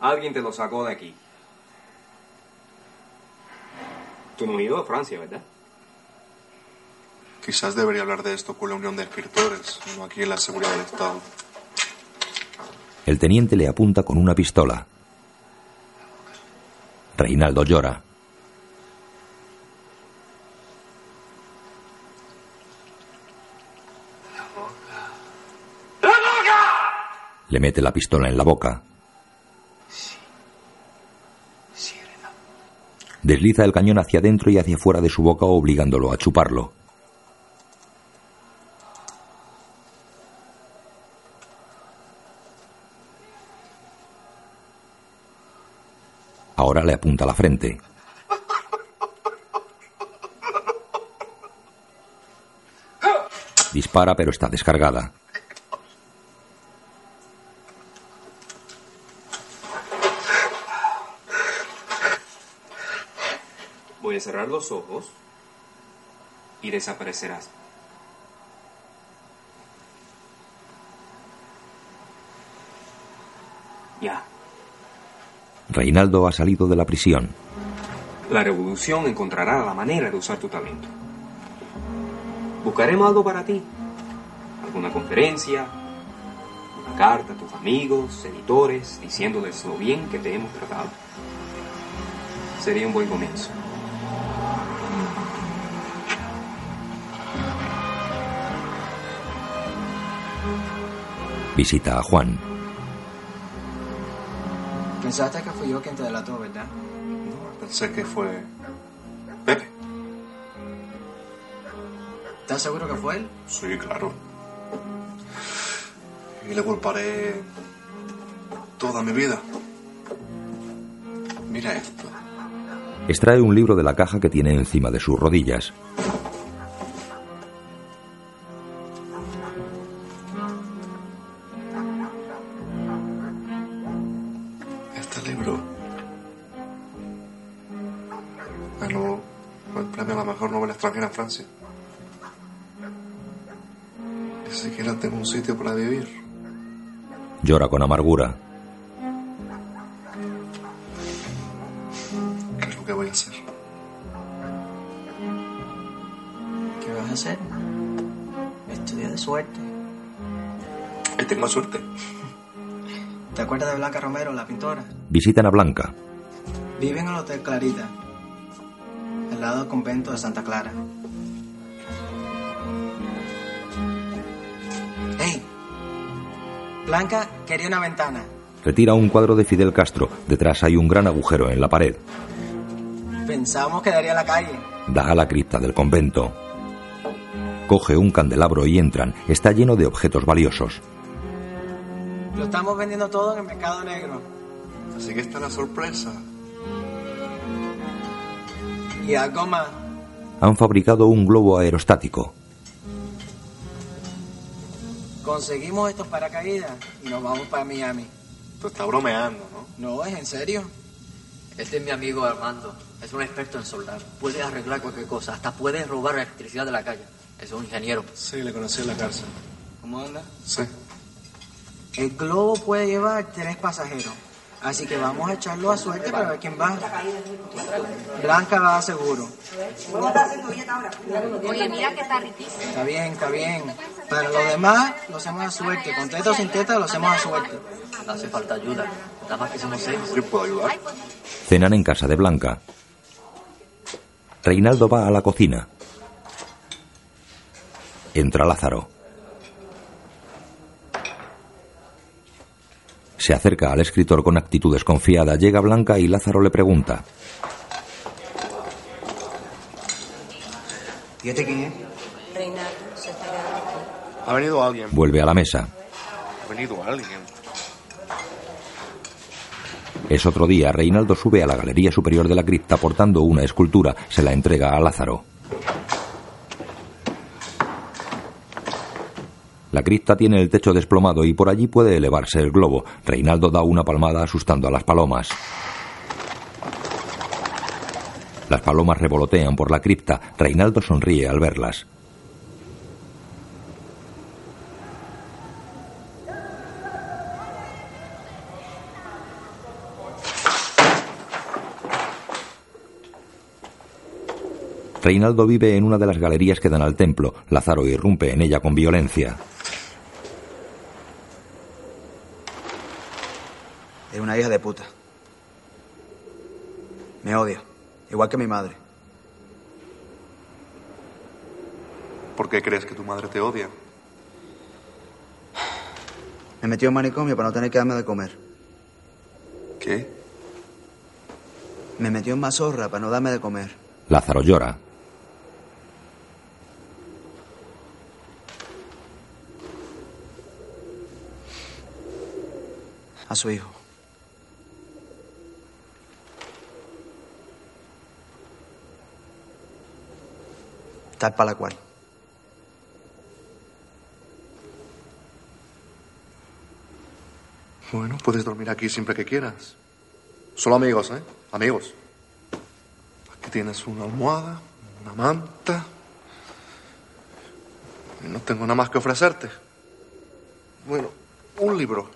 alguien te lo sacó de aquí. Tú no has ido a Francia, ¿verdad? Quizás debería hablar de esto con la Unión de Escritores, no aquí en la seguridad del Estado. El teniente le apunta con una pistola. Reinaldo llora. Le mete la pistola en la boca. Desliza el cañón hacia adentro y hacia fuera de su boca obligándolo a chuparlo. Ahora le apunta la frente. Dispara pero está descargada. Voy a cerrar los ojos y desaparecerás. Ya. Reinaldo ha salido de la prisión. La revolución encontrará la manera de usar tu talento. Buscaremos algo para ti. Alguna conferencia, una carta a tus amigos, editores, diciéndoles lo bien que te hemos tratado. Sería un buen comienzo. Visita a Juan. Pensaste que fui yo quien te delató, ¿verdad? Pensé que fue... ¿Estás seguro que fue él? Sí, claro. Y le culparé toda mi vida. Mira esto. Extrae un libro de la caja que tiene encima de sus rodillas. Llora con amargura. ¿Qué es lo que voy a hacer? ¿Qué vas a hacer? Estudia de suerte. Y tengo suerte. ¿Te acuerdas de Blanca Romero, la pintora? Visitan a Blanca. Vive en el Hotel Clarita, al lado del convento de Santa Clara. Blanca quería una ventana. Retira un cuadro de Fidel Castro. Detrás hay un gran agujero en la pared. Pensábamos que daría a la calle. Da a la cripta del convento. Coge un candelabro y entran. Está lleno de objetos valiosos. Lo estamos vendiendo todo en el mercado negro. Así que está la sorpresa. Y algo más. Han fabricado un globo aerostático. Conseguimos estos paracaídas y nos vamos para Miami. Tú estás bromeando, ¿no? No, es en serio. Este es mi amigo Armando. Es un experto en soldar. Puede arreglar cualquier cosa. Hasta puede robar la electricidad de la calle. Es un ingeniero. Sí, le conocí en la cárcel. ¿Cómo anda? Sí. El globo puede llevar tres pasajeros. Así que vamos a echarlo a suerte para ver quién va. Blanca va seguro. Oye, mira que está riquísimo. Está bien, está bien. Para los demás lo hacemos a suerte. Con teta o sin teta lo hacemos a suerte. Hace falta ayuda. Nada más que somos seis. ¿Yo puedo ayudar? Cenan en casa de Blanca. Reinaldo va a la cocina. Entra Lázaro. Se acerca al escritor con actitud desconfiada. Llega Blanca y Lázaro le pregunta. ¿Y este quién es? Reinaldo, se está quedando aquí. Ha venido alguien. Vuelve a la mesa. Ha venido alguien. Es otro día. Reinaldo sube a la galería superior de la cripta portando una escultura. Se la entrega a Lázaro. La cripta tiene el techo desplomado y por allí puede elevarse el globo. Reinaldo da una palmada asustando a las palomas. Las palomas revolotean por la cripta. Reinaldo sonríe al verlas. Reinaldo vive en una de las galerías que dan al templo. Lázaro irrumpe en ella con violencia. Es una hija de puta. Me odia, igual que mi madre. ¿Por qué crees que tu madre te odia? Me metió en manicomio para no tener que darme de comer. ¿Qué? Me metió en mazorra para no darme de comer. Lázaro llora. A su hijo. Tal para la cual. Bueno, puedes dormir aquí siempre que quieras. Solo amigos, ¿eh? Amigos. Aquí tienes una almohada, una manta. Y no tengo nada más que ofrecerte. Bueno, un libro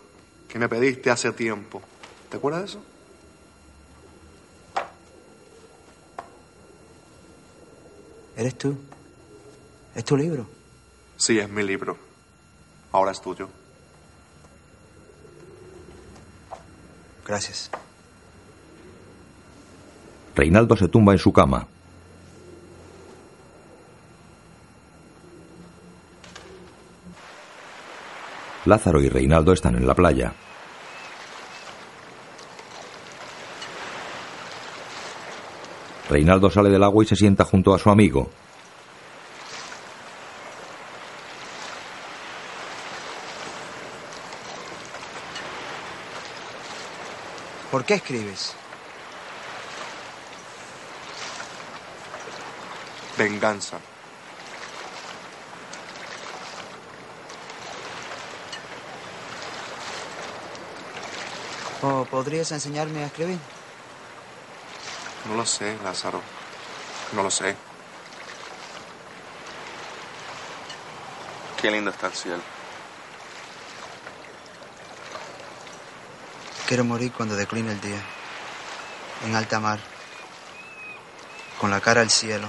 que me pediste hace tiempo. ¿Te acuerdas de eso? ¿Eres tú? ¿Es tu libro? Sí, es mi libro. Ahora es tuyo. Gracias. Reinaldo se tumba en su cama. Lázaro y Reinaldo están en la playa. Reinaldo sale del agua y se sienta junto a su amigo. ¿Por qué escribes? Venganza. ¿O podrías enseñarme a escribir? No lo sé, Lázaro. No lo sé. Qué lindo está el cielo. Quiero morir cuando decline el día. En alta mar. Con la cara al cielo.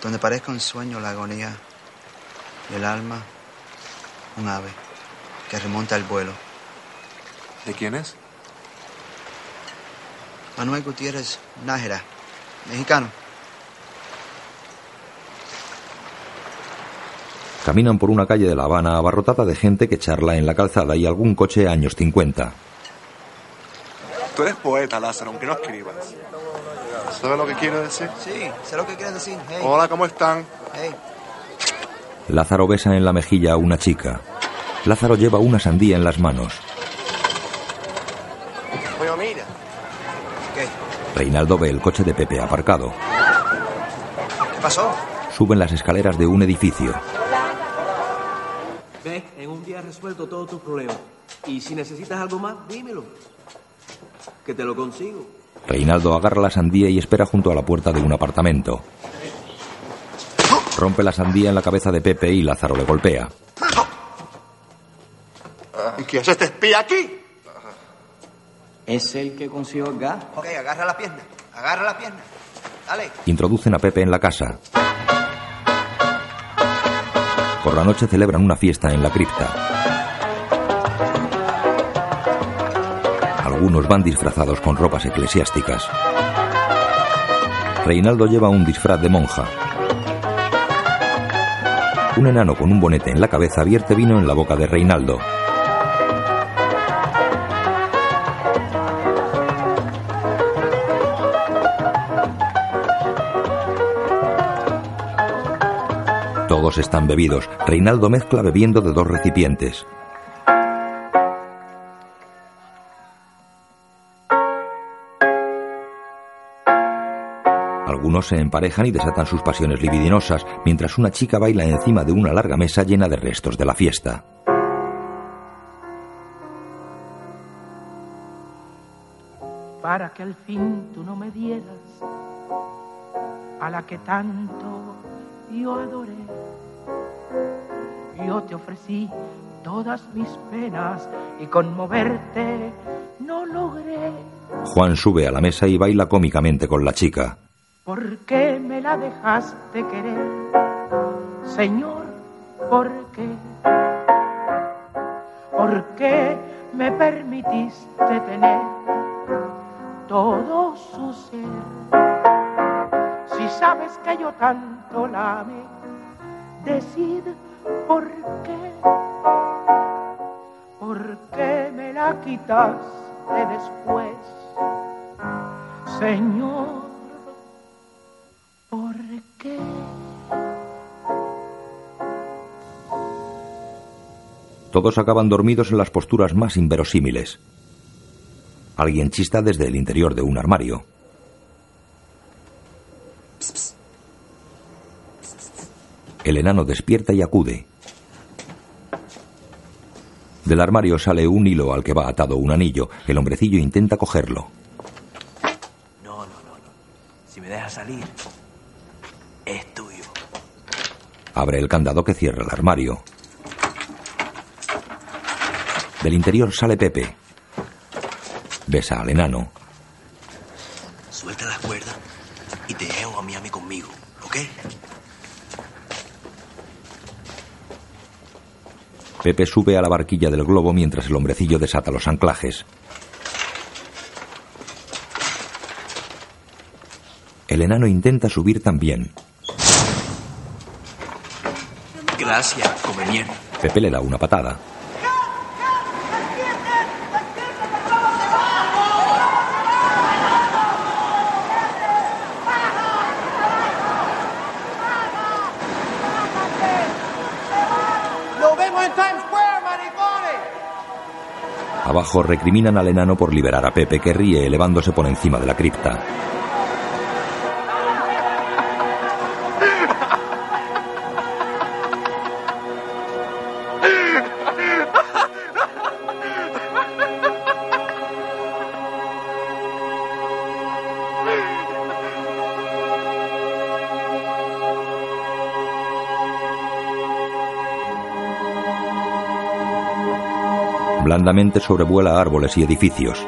Donde parezca un sueño la agonía. Y el alma, un ave que remonta el vuelo. ¿De quién es? Manuel Gutiérrez Nájera, mexicano. Caminan por una calle de La Habana abarrotada de gente que charla en la calzada y algún coche años 50. Tú eres poeta, Lázaro, aunque no escribas. ¿Sabes lo que quiero decir? Sí, sé lo que quieres decir. Hey. Hola, ¿cómo están? Hey. Lázaro besa en la mejilla a una chica. Lázaro lleva una sandía en las manos. Oye, mira. ¿Qué? Reinaldo ve el coche de Pepe aparcado. ¿Qué pasó? Suben las escaleras de un edificio. Ve, en un día resuelto todos tus problemas. Y si necesitas algo más, dímelo. Que te lo consigo. Reinaldo agarra la sandía y espera junto a la puerta de un apartamento. Rompe la sandía en la cabeza de Pepe y Lázaro le golpea. ¿Qué hace este espía aquí? Es el que consiguió el gas. Ok, agarra la pierna. Agarra la pierna. Dale. Introducen a Pepe en la casa. Por la noche celebran una fiesta en la cripta. Algunos van disfrazados con ropas eclesiásticas. Reinaldo lleva un disfraz de monja. Un enano con un bonete en la cabeza vierte vino en la boca de Reinaldo. Están bebidos. Reinaldo mezcla bebiendo de dos recipientes. Algunos se emparejan y desatan sus pasiones libidinosas, mientras una chica baila encima de una larga mesa llena de restos de la fiesta. para que al fin tú no me dieras a la que tanto yo adoré. Yo te ofrecí todas mis penas y conmoverte no logré. Juan sube a la mesa y baila cómicamente con la chica. ¿Por qué me la dejaste querer? Señor, ¿por qué? ¿Por qué me permitiste tener todo su ser? Si sabes que yo tanto la amé, decid por qué. ¿Por qué me la quitaste después? Señor, ¿por qué? Todos acaban dormidos en las posturas más inverosímiles. Alguien chista desde el interior de un armario. El enano despierta y acude. Del armario sale un hilo al que va atado un anillo. El hombrecillo intenta cogerlo. No, no, no, no. Si me dejas salir, es tuyo. Abre el candado que cierra el armario. Del interior sale Pepe. Besa al enano. Suelta las cuerdas y te llevo a Miami conmigo, ¿ok? Pepe sube a la barquilla del globo mientras el hombrecillo desata los anclajes. El enano intenta subir también. Gracias, mierda. Pepe le da una patada. ¡Nos vemos en Times Square, maricones! Abajo recriminan al enano por liberar a Pepe, que ríe elevándose por encima de la cripta. Blandamente sobrevuela árboles y edificios.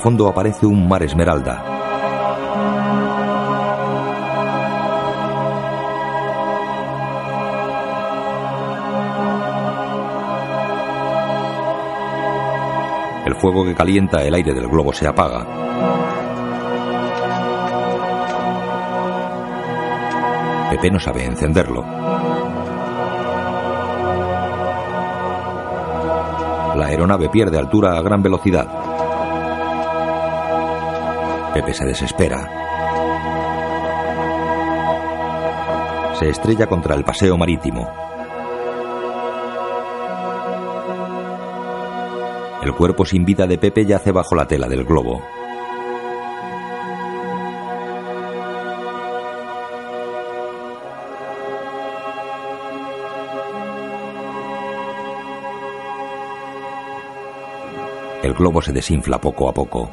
Fondo aparece un mar esmeralda. El fuego que calienta el aire del globo se apaga. Pepe no sabe encenderlo. La aeronave pierde altura a gran velocidad. Pepe se desespera. Se estrella contra el paseo marítimo. El cuerpo sin vida de Pepe yace bajo la tela del globo. El globo se desinfla poco a poco.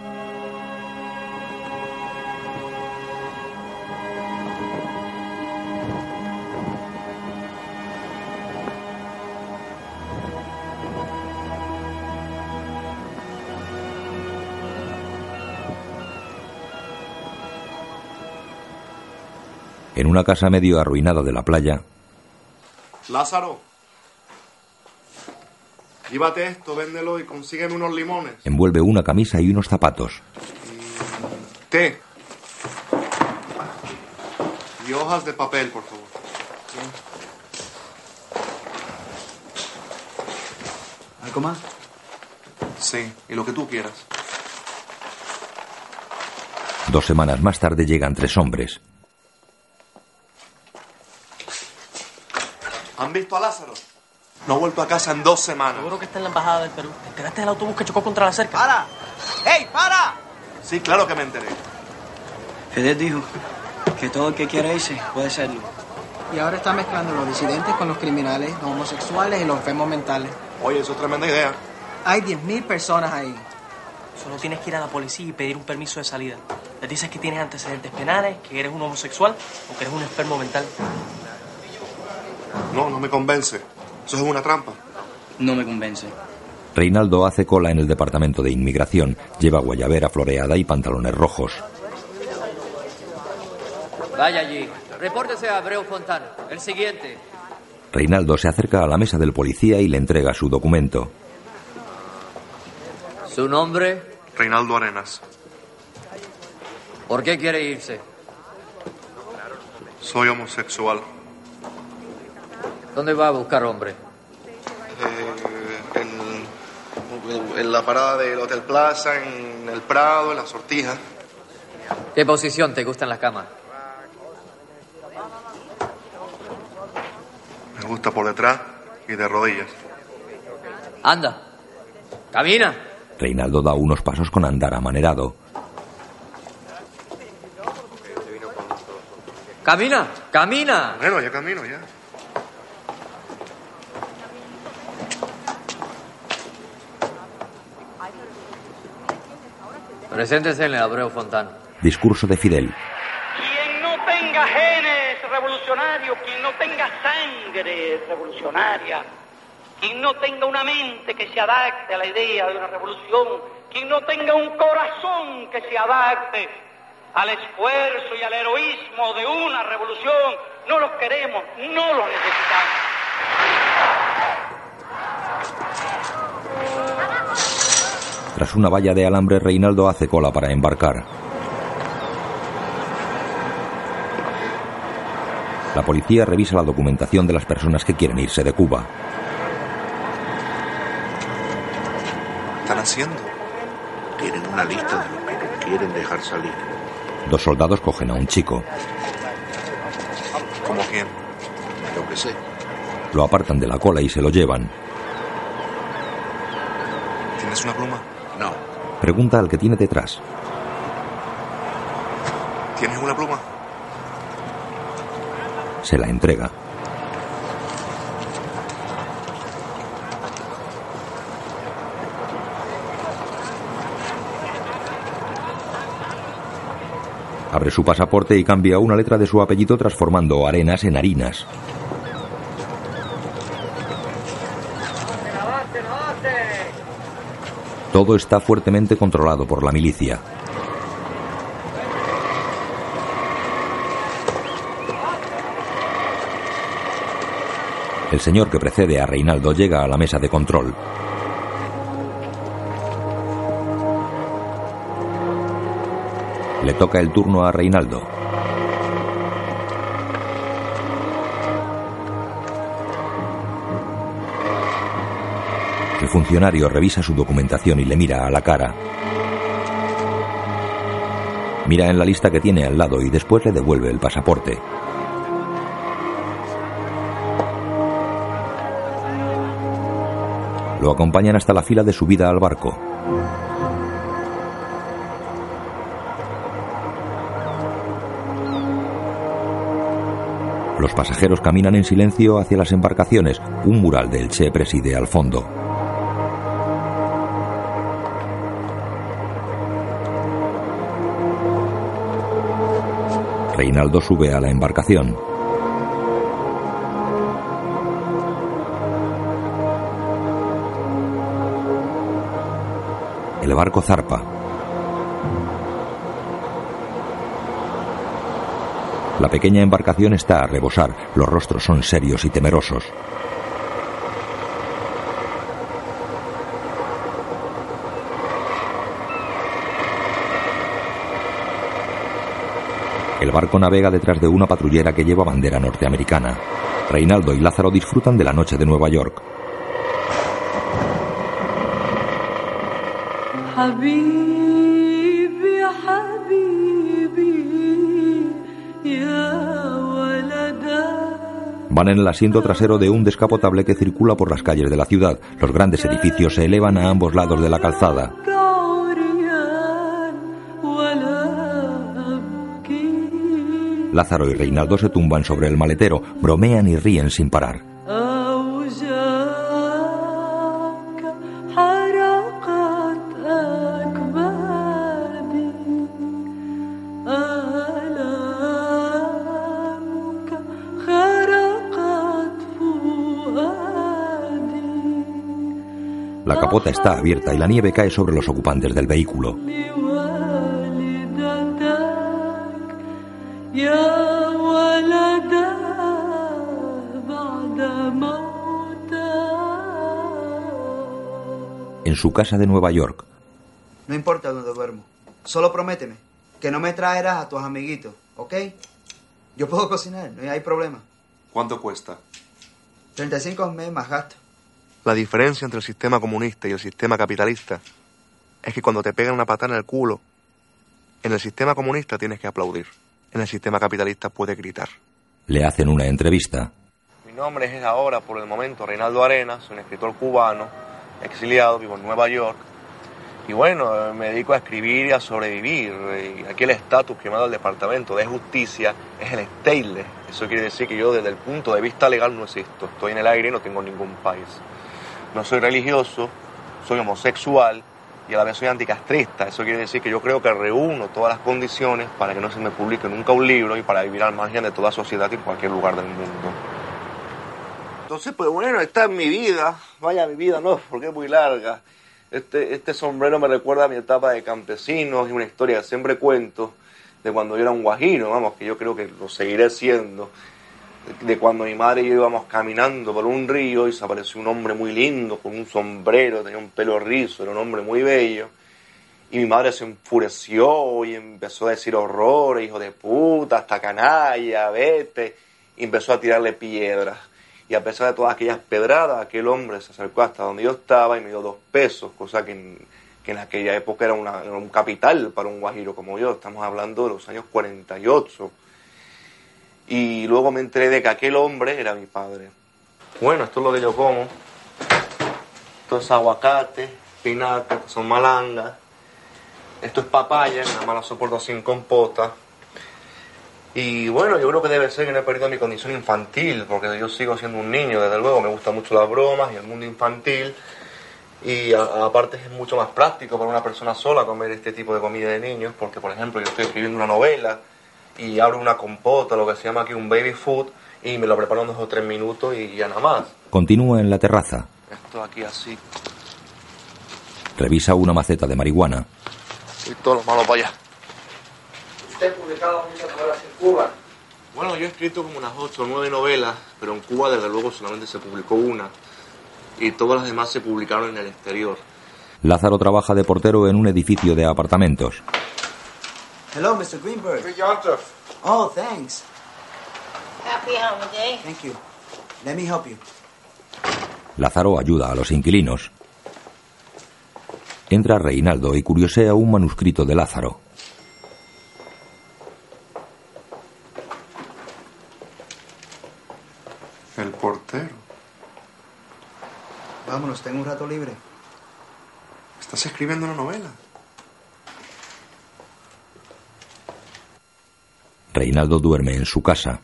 En una casa medio arruinada de la playa, Lázaro. Llévate esto, véndelo y consígueme unos limones. envuelve una camisa y unos zapatos. Té. Y hojas de papel, por favor. ¿Algo más? Sí, y lo que tú quieras. Dos semanas más tarde llegan tres hombres. ¿Han visto a Lázaro? No ha vuelto a casa en dos semanas. Seguro que está en la embajada del Perú. ¿Te enteraste del autobús que chocó contra la cerca? ¡Para! ¡Ey, para! Sí, claro que me enteré. Fidel dijo que todo el que quiera irse puede serlo. Y ahora está mezclando los disidentes con los criminales, los homosexuales y los enfermos mentales. Oye, eso es tremenda idea. Hay 10.000 personas ahí. Solo tienes que ir a la policía y pedir un permiso de salida. Les dices que tienes antecedentes penales, que eres un homosexual o que eres un enfermo mental. No, no me convence. Eso es una trampa. No me convence. Reinaldo hace cola en el departamento de inmigración. Lleva guayabera floreada y pantalones rojos. Vaya allí. Repórtese a Abreu Fontán. El siguiente. Reinaldo se acerca a la mesa del policía y le entrega su documento. ¿Su nombre? Reinaldo Arenas. ¿Por qué quiere irse? Soy homosexual. ¿Dónde va a buscar hombre? Eh, en, en la parada del Hotel Plaza, en el Prado, en la sortija. ¿Qué posición te gusta en la cama? Me gusta por detrás y de rodillas. Anda. Camina. Reinaldo da unos pasos con andar amanerado. Camina. Camina. Bueno, ya camino, ya. Preséntese en el Abreu Fontán. Discurso de Fidel. Quien no tenga genes revolucionarios, quien no tenga sangre revolucionaria, quien no tenga una mente que se adapte a la idea de una revolución, quien no tenga un corazón que se adapte al esfuerzo y al heroísmo de una revolución, no los queremos, no los necesitamos. Tras una valla de alambre, Reinaldo hace cola para embarcar. La policía revisa la documentación de las personas que quieren irse de Cuba. ¿Qué están haciendo? Tienen una lista de los que no quieren dejar salir. Dos soldados cogen a un chico. ¿Cómo quién? Yo que sé. Lo apartan de la cola y se lo llevan. ¿Tienes una pluma? Pregunta al que tiene detrás. ¿Tienes una pluma? Se la entrega. Abre su pasaporte y cambia una letra de su apellido transformando arenas en harinas. Todo está fuertemente controlado por la milicia. El señor que precede a Reinaldo llega a la mesa de control. Le toca el turno a Reinaldo. El funcionario revisa su documentación y le mira a la cara. Mira en la lista que tiene al lado y después le devuelve el pasaporte. Lo acompañan hasta la fila de subida al barco. Los pasajeros caminan en silencio hacia las embarcaciones. Un mural del Che preside al fondo. Reinaldo sube a la embarcación. El barco zarpa. La pequeña embarcación está a rebosar. Los rostros son serios y temerosos. El barco navega detrás de una patrullera que lleva bandera norteamericana. Reinaldo y Lázaro disfrutan de la noche de Nueva York. Van en el asiento trasero de un descapotable que circula por las calles de la ciudad. Los grandes edificios se elevan a ambos lados de la calzada. Lázaro y Reinaldo se tumban sobre el maletero, bromean y ríen sin parar. La capota está abierta y la nieve cae sobre los ocupantes del vehículo. يا ولدا بعد موتك En su casa de Nueva York, No importa dónde duermo. Solo prométeme que no me traerás a tus amiguitos, ¿ok? Yo puedo cocinar, no hay problema. ¿Cuánto cuesta? 35 al mes más gasto. La diferencia entre el sistema comunista y el sistema capitalista es que cuando te pegan una patada en el culo, en el sistema comunista tienes que aplaudir. En el sistema capitalista puedes gritar. le hacen una entrevista. Mi nombre es ahora, por el momento, Reinaldo Arenas, soy un escritor cubano, exiliado, vivo en Nueva York. Y bueno, me dedico a escribir y a sobrevivir. Y aquí el estatus que me ha dado el Departamento de Justicia es el stateless. Eso quiere decir que yo desde el punto de vista legal no existo. Estoy en el aire y no tengo ningún país. No soy religioso, soy homosexual y a la vez soy anticastrista. Eso quiere decir que yo creo que reúno todas las condiciones para que no se me publique nunca un libro y para vivir al margen de toda sociedad en cualquier lugar del mundo. Entonces, pues bueno, esta es mi vida. Vaya, mi vida no, porque es muy larga. Este, este sombrero me recuerda a mi etapa de campesino y una historia que siempre cuento de cuando yo era un guajiro, vamos, que yo creo que lo seguiré siendo. De cuando mi madre y yo íbamos caminando por un río y se apareció un hombre muy lindo con un sombrero, tenía un pelo rizo, era un hombre muy bello. Y mi madre se enfureció y empezó a decir horrores, hijo de puta, hasta canalla, vete. Y empezó a tirarle piedras. Y a pesar de todas aquellas pedradas, aquel hombre se acercó hasta donde yo estaba y me dio dos pesos, cosa que en, que en aquella época era, era un capital para un guajiro como yo. Estamos hablando de los años 48. Y luego me enteré de que aquel hombre era mi padre. Bueno, esto es lo que yo como. Esto es aguacate, espinaca, son malangas. Esto es papaya, nada más la soporto sin compota. Y bueno, yo creo que debe ser que no he perdido mi condición infantil, porque yo sigo siendo un niño, desde luego, me gustan mucho las bromas y el mundo infantil. Y aparte es mucho más práctico para una persona sola comer este tipo de comida de niños, porque por ejemplo yo estoy escribiendo una novela y abro una compota, lo que se llama aquí un baby food, y me lo preparo en dos o tres minutos y ya nada más. Continúa en la terraza. Esto aquí así, Revisa una maceta de marihuana. y todo lo malo para allá. ¿Usted ha publicado muchas novelas en Cuba? Bueno, yo he escrito como unas ocho o nueve novelas, pero en Cuba desde luego solamente se publicó una. Y todas las demás se publicaron en el exterior. Lázaro trabaja de portero en un edificio de apartamentos. Hello, Mr. Greenberg. Oh, thanks. Happy holiday. Thank you. Let me help you. Lázaro ayuda a los inquilinos. Entra Reinaldo y curiosea un manuscrito de Lázaro. El portero. Vámonos, tengo un rato libre. ¿Estás escribiendo una novela? Reinaldo duerme en su casa.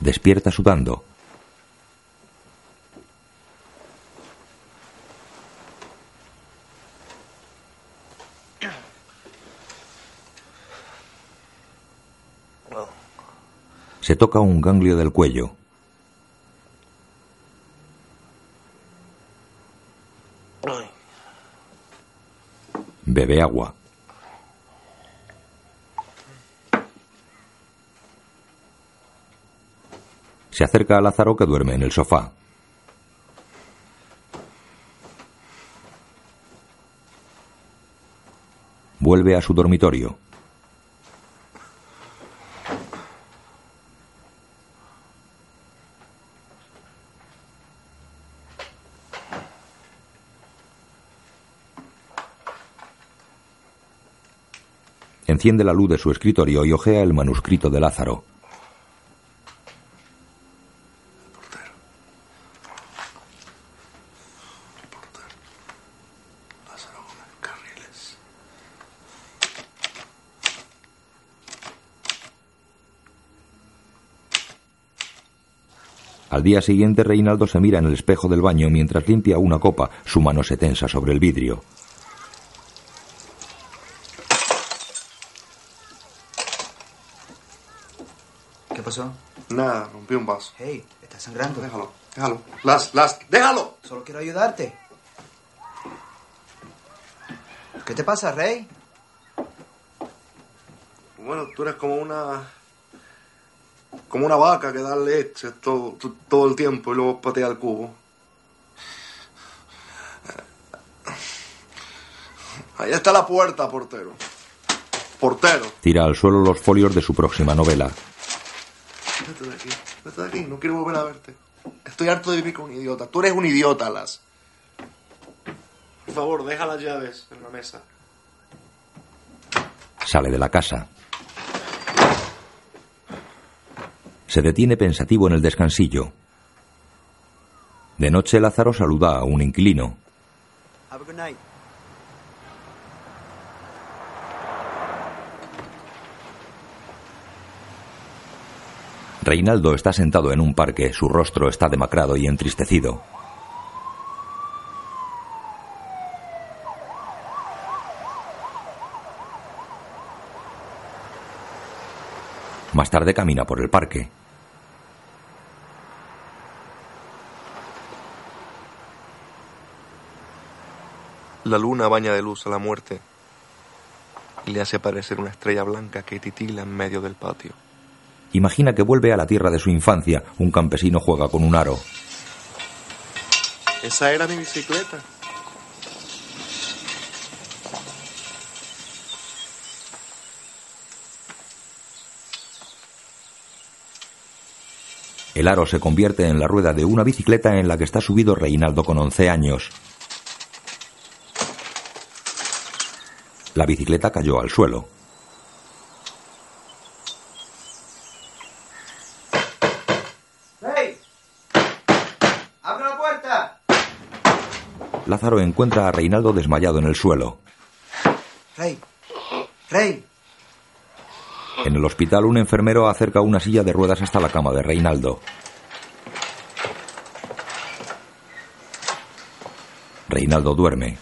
Despierta sudando. Se toca un ganglio del cuello. Bebe agua. Se acerca a Lázaro que duerme en el sofá. Vuelve a su dormitorio. Enciende la luz de su escritorio y ojea el manuscrito de Lázaro. Al día siguiente, Reinaldo se mira en el espejo del baño mientras limpia una copa. Su mano se tensa sobre el vidrio. Pasó? Nada, rompí un vaso. Hey, estás sangrando. Déjalo, déjalo. Las, las, déjalo. Solo quiero ayudarte. ¿Qué te pasa, Rey? Bueno, tú eres como una. como una vaca que da leche todo, to- todo el tiempo y luego patea el cubo. Ahí está la puerta, portero. Portero. Tira al suelo los folios de su próxima novela. Vete de aquí, vete de aquí, no quiero volver a verte. Estoy harto de vivir con un idiota. Tú eres un idiota, Las. Por favor, deja las llaves en la mesa. Sale de la casa. Se detiene pensativo en el descansillo. De noche Lázaro saluda a un inquilino. Have a good night. Reinaldo está sentado en un parque, su rostro está demacrado y entristecido. Más tarde camina por el parque. La luna baña de luz a la muerte y le hace parecer una estrella blanca que titila en medio del patio. Imagina que vuelve a la tierra de su infancia. Un campesino juega con un aro. Esa era mi bicicleta. El aro se convierte en la rueda de una bicicleta en la que está subido Reinaldo con 11 años. La bicicleta cayó al suelo. ¡Rey! ¡Abre la puerta! Lázaro encuentra a Reinaldo desmayado en el suelo. Rey. Rey. En el hospital un enfermero acerca una silla de ruedas hasta la cama de Reinaldo. Reinaldo duerme.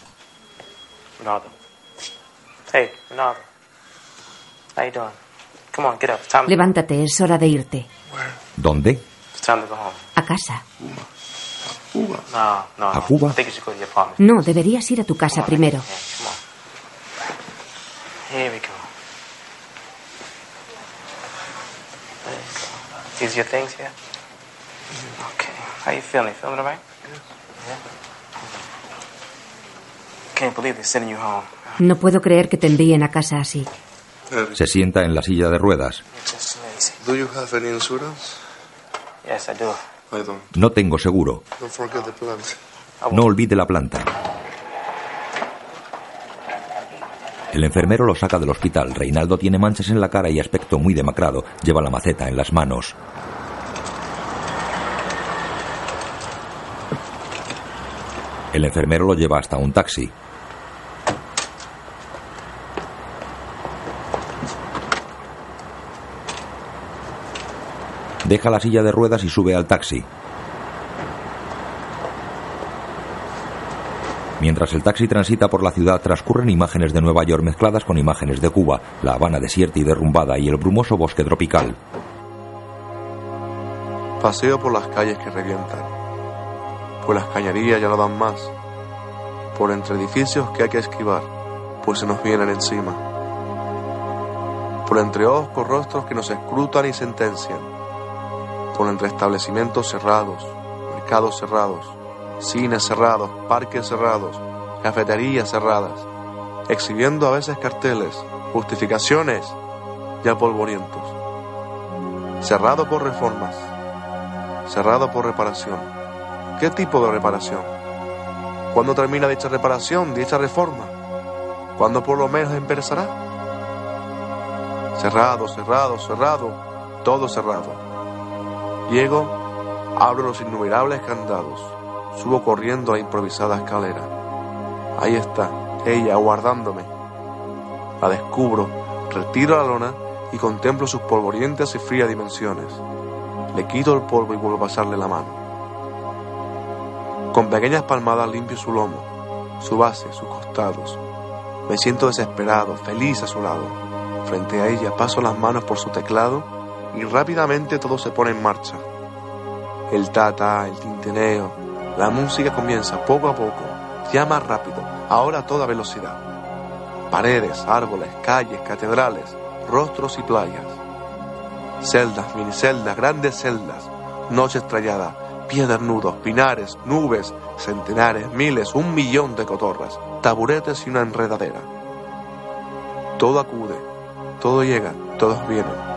Hey, Ronaldo. How you doing? Come on, get up. Time, Levántate, es hora de irte. ¿Dónde? it's time to go home. A casa. No, no. ¿A Cuba? No, deberías ir a tu casa primero. Here we go. There you go. These your things here? Okay. How you feeling? Feeling all right? Yeah. Can't believe they're sending you home. No puedo creer que te envíen a casa así. Se sienta en la silla de ruedas. No tengo seguro. No olvide la planta. El enfermero lo saca del hospital. Reinaldo tiene manchas en la cara y aspecto muy demacrado. Lleva la maceta en las manos. El enfermero lo lleva hasta un taxi. Deja la silla de ruedas y sube al taxi. Mientras el taxi transita por la ciudad, transcurren imágenes de Nueva York mezcladas con imágenes de Cuba, La Habana desierta y derrumbada y el brumoso bosque tropical. Paseo por las calles que revientan, pues las cañerías ya no dan más, por entre edificios que hay que esquivar, pues se nos vienen encima, por entre ojos con rostros que nos escrutan y sentencian, por entre establecimientos cerrados, mercados cerrados, cines cerrados, parques cerrados, cafeterías cerradas, exhibiendo a veces carteles, justificaciones ya polvorientos. Cerrado por reformas, cerrado por reparación. ¿Qué tipo de reparación? ¿Cuándo termina dicha reparación, dicha reforma? ¿Cuándo por lo menos empezará? Cerrado, cerrado, cerrado, todo cerrado. Llego, abro los innumerables candados, subo corriendo a la improvisada escalera. Ahí está, ella aguardándome. La descubro, retiro la lona y contemplo sus polvorientas y frías dimensiones. Le quito el polvo y vuelvo a pasarle la mano. Con pequeñas palmadas limpio su lomo, su base, sus costados. Me siento desesperado, feliz a su lado. Frente a ella paso las manos por su teclado y rápidamente todo se pone en marcha. El tata, el tinteneo, la música comienza poco a poco, ya más rápido, ahora a toda velocidad. Paredes, árboles, calles, catedrales, rostros y playas. Celdas, miniceldas, grandes celdas, noche estrellada, pies desnudos, pinares, nubes, centenares, miles, un millón de cotorras, taburetes y una enredadera. Todo acude, todo llega, todos vienen.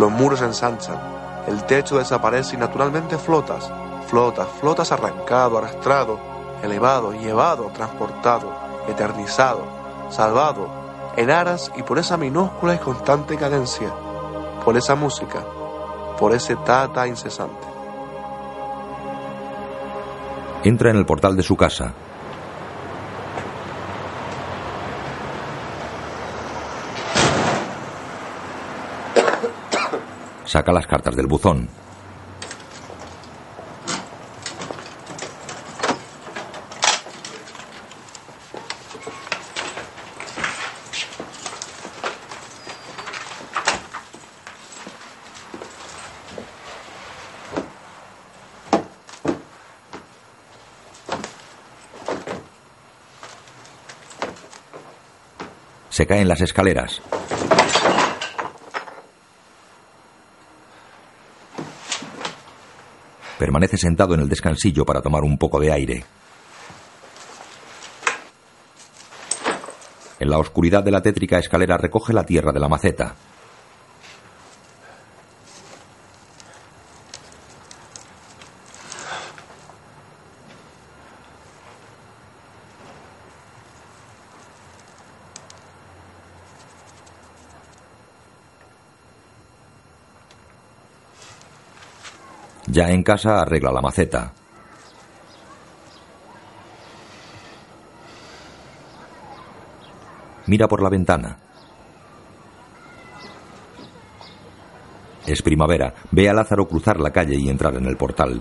Los muros se ensanchan, el techo desaparece y naturalmente flotas, flotas, flotas arrancado, arrastrado, elevado, llevado, transportado, eternizado, salvado, en aras y por esa minúscula y constante cadencia, por esa música, por ese tata incesante. Entra en el portal de su casa. Saca las cartas del buzón. Se caen las escaleras. Permanece sentado en el descansillo para tomar un poco de aire. En la oscuridad de la tétrica escalera recoge la tierra de la maceta. Ya en casa arregla la maceta. Mira por la ventana. Es primavera. Ve a Lázaro cruzar la calle y entrar en el portal.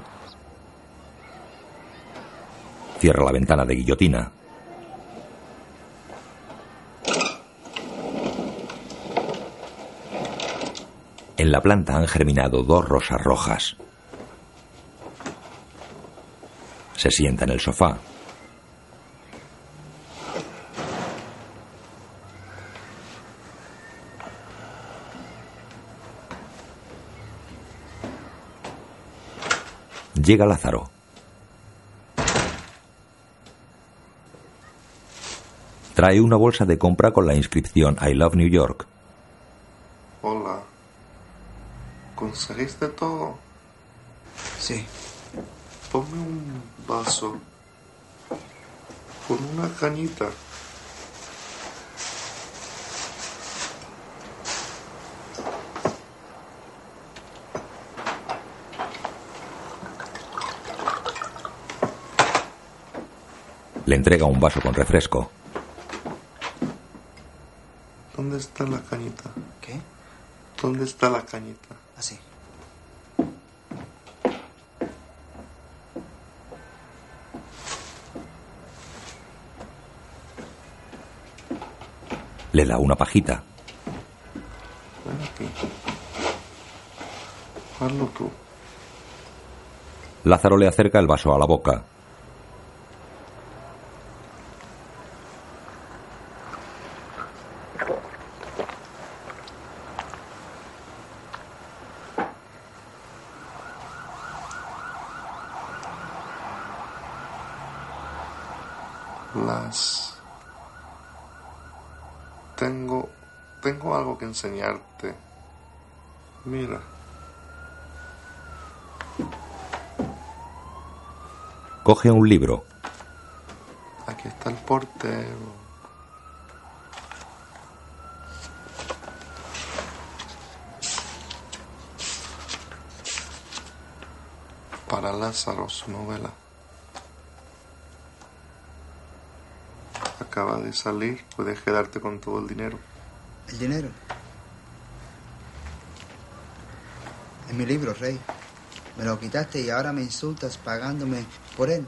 Cierra la ventana de guillotina. En la planta han germinado dos rosas rojas. Se sienta en el sofá. Llega Lázaro. Trae una bolsa de compra con la inscripción I Love New York. Hola. ¿Conseguiste todo? Sí. Ponme un vaso con una cañita. Le entrega un vaso con refresco. ¿Dónde está la cañita? ¿Qué? ¿Dónde está la cañita? Así. Una pajita. Lázaro le acerca el vaso a la boca. Enseñarte. Mira. Coge un libro. Aquí está el portero. Para Lázaro, su novela. Acaba de salir, puedes quedarte con todo el dinero. ¿El dinero? Es mi libro, Rey. Me lo quitaste y ahora me insultas pagándome por él.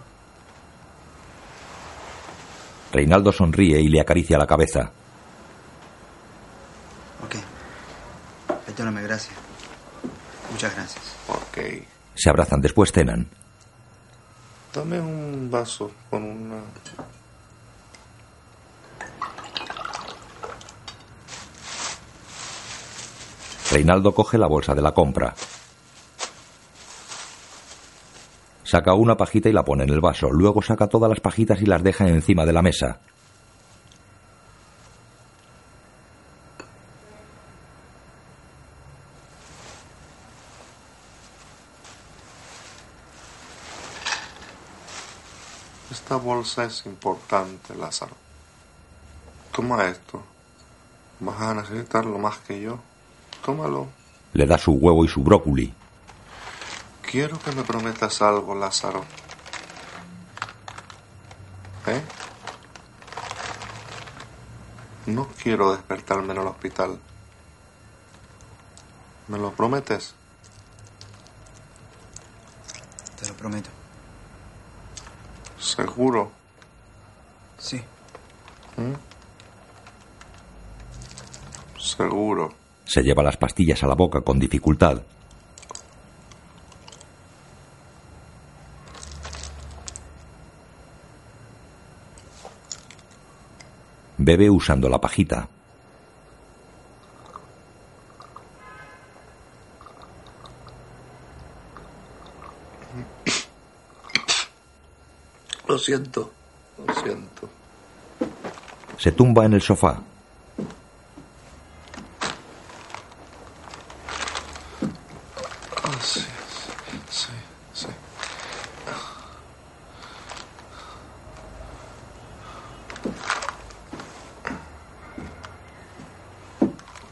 Reinaldo sonríe y le acaricia la cabeza. Ok. Perdóname, gracias. Muchas gracias. Ok. Se abrazan, después cenan. Dame un vaso con una... Reinaldo coge la bolsa de la compra. Saca una pajita y la pone en el vaso. Luego saca todas las pajitas y las deja encima de la mesa. Esta bolsa es importante, Lázaro. Toma esto. Vas a necesitarlo más que yo. Tómalo. Le da su huevo y su brócoli. Quiero que me prometas algo, Lázaro. ¿Eh? No quiero despertarme en el hospital. ¿Me lo prometes? Te lo prometo. ¿Seguro? Sí. ¿Mm? Seguro. Se lleva las pastillas a la boca con dificultad. Bebe usando la pajita. Lo siento. Lo siento. Se tumba en el sofá. Ah, sí, sí, sí.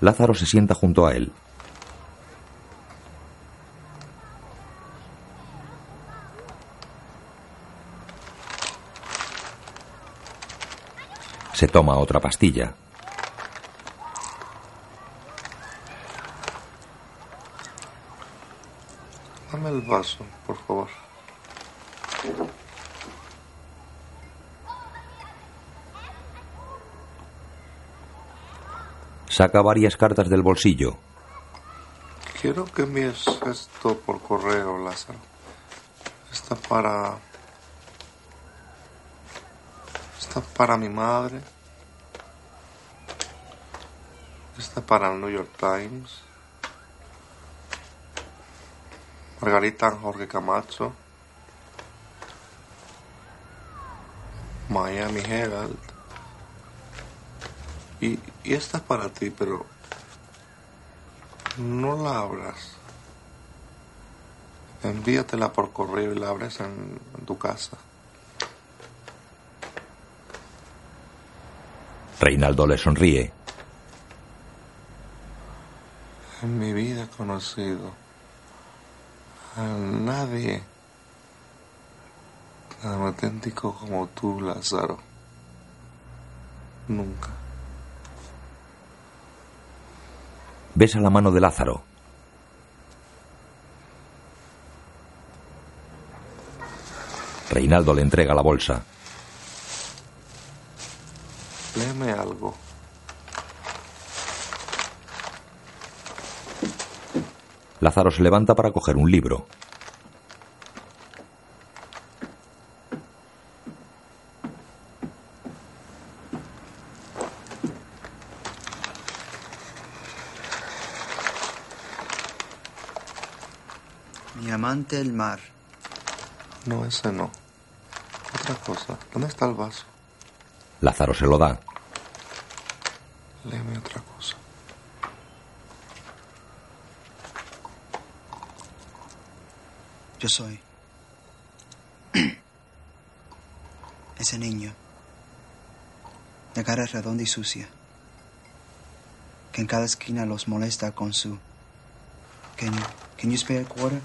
Lázaro se sienta junto a él. Se toma otra pastilla. Dame el vaso, por favor. Saca varias cartas del bolsillo. Quiero que envíes esto por correo, Lázaro. Está para... Está para mi madre. Está para el New York Times. Margarita Jorge Camacho. Miami Herald. Y, esta es para ti, pero no la abras. Envíatela por correo y la abres en, en tu casa. Reinaldo le sonríe. En mi vida he conocido a nadie tan auténtico como tú, Lázaro. Nunca. Besa la mano de Lázaro. Reinaldo le entrega la bolsa. Léeme algo. Lázaro se levanta para coger un libro. El mar. No, ese no. Otra cosa. ¿Dónde está el vaso? Lázaro se lo da. Léeme otra cosa. Yo soy. Ese niño. De cara redonda y sucia. Que en cada esquina los molesta con su. Can, can you spare a quarter?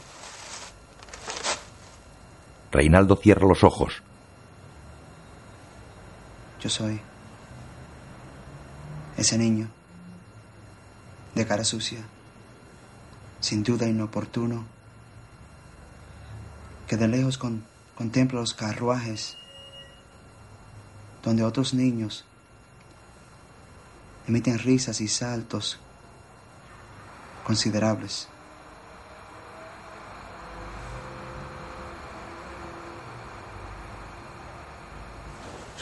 Reinaldo cierra los ojos. Yo soy. Ese niño. De cara sucia. Sin duda inoportuno. Que de lejos con- contempla los carruajes. Donde otros niños emiten risas y saltos considerables.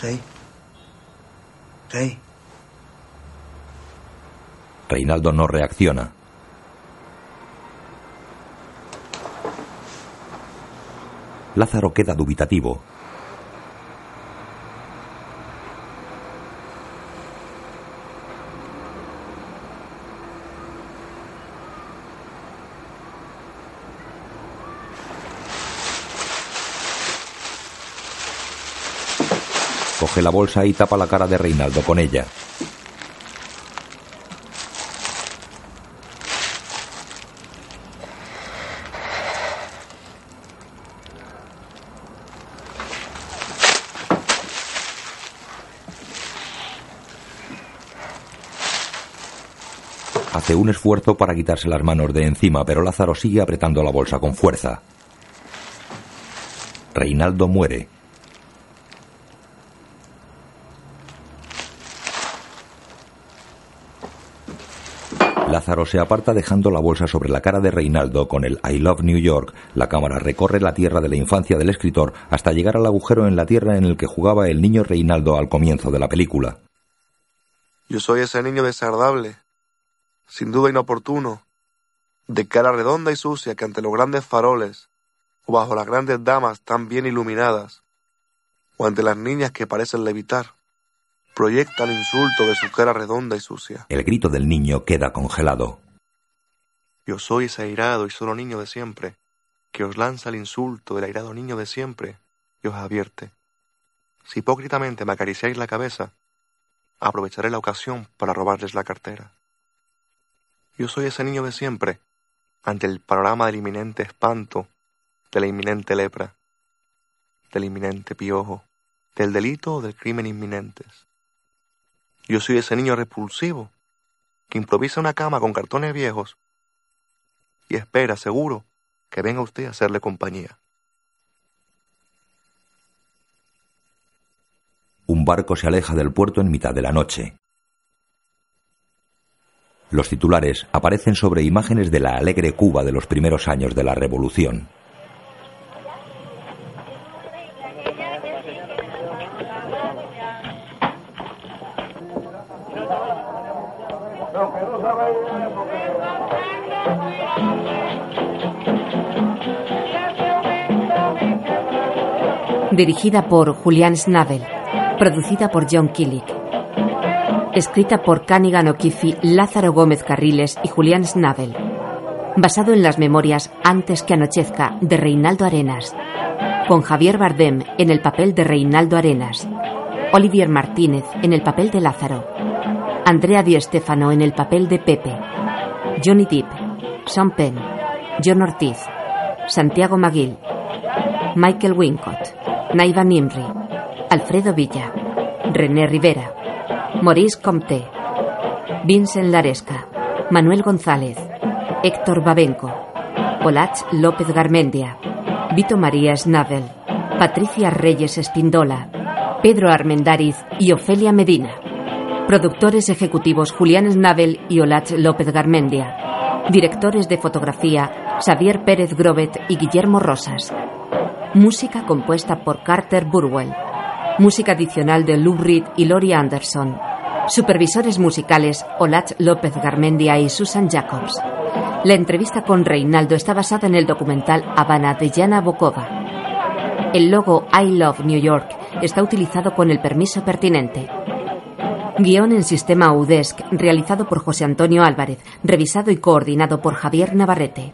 Rey. Reinaldo no reacciona. Lázaro queda dubitativo. Coge la bolsa y tapa la cara de Reinaldo con ella. Hace un esfuerzo para quitarse las manos de encima, pero Lázaro sigue apretando la bolsa con fuerza. Reinaldo muere. Lázaro se aparta dejando la bolsa sobre la cara de Reinaldo con el I Love New York. La cámara recorre la tierra de la infancia del escritor hasta llegar al agujero en la tierra en el que jugaba el niño Reinaldo al comienzo de la película. Yo soy ese niño desagradable, sin duda inoportuno, de cara redonda y sucia que ante los grandes faroles, o bajo las grandes damas tan bien iluminadas, o ante las niñas que parecen levitar, proyecta el insulto de su cara redonda y sucia. El grito del niño queda congelado. Yo soy ese airado y solo niño de siempre, que os lanza el insulto del airado niño de siempre y os advierte. Si hipócritamente me acariciáis la cabeza, aprovecharé la ocasión para robarles la cartera. Yo soy ese niño de siempre, ante el panorama del inminente espanto, de la inminente lepra, del inminente piojo, del delito o del crimen inminentes. Yo soy ese niño repulsivo, que improvisa una cama con cartones viejos y espera, seguro, que venga usted a hacerle compañía. Un barco se aleja del puerto en mitad de la noche. Los titulares aparecen sobre imágenes de la alegre Cuba de los primeros años de la Revolución. Dirigida por Julian Schnabel. Producida por John Killick. Escrita por Canigan O'Keefe, Lázaro Gómez Carriles y Julián Schnabel. Basado en las memorias Antes que anochezca de Reinaldo Arenas. Con Javier Bardem en el papel de Reinaldo Arenas. Olivier Martínez en el papel de Lázaro. Andrea Di Stefano en el papel de Pepe. Johnny Depp. Sean Penn. John Ortiz. Santiago Maguil. Michael Wincott. Naiva Nimri. Alfredo Villa. René Rivera. Maurice Comte. Vincent Laresca. Manuel González. Héctor Babenco. Olach López Garmendia. Vito María Schnabel. Patricia Reyes Espindola. Pedro Armendariz y Ofelia Medina. Productores ejecutivos Julián Schnabel y Olach López Garmendia. Directores de fotografía Xavier Pérez Grobet y Guillermo Rosas. Música compuesta por Carter Burwell. Música adicional de Lou Reed y Lori Anderson. Supervisores musicales Olach López Garmendia y Susan Jacobs. La entrevista con Reinaldo está basada en el documental Habana de Jana Bokova. El logo I Love New York está utilizado con el permiso pertinente. Guión en sistema UDESC, realizado por José Antonio Álvarez, revisado y coordinado por Javier Navarrete.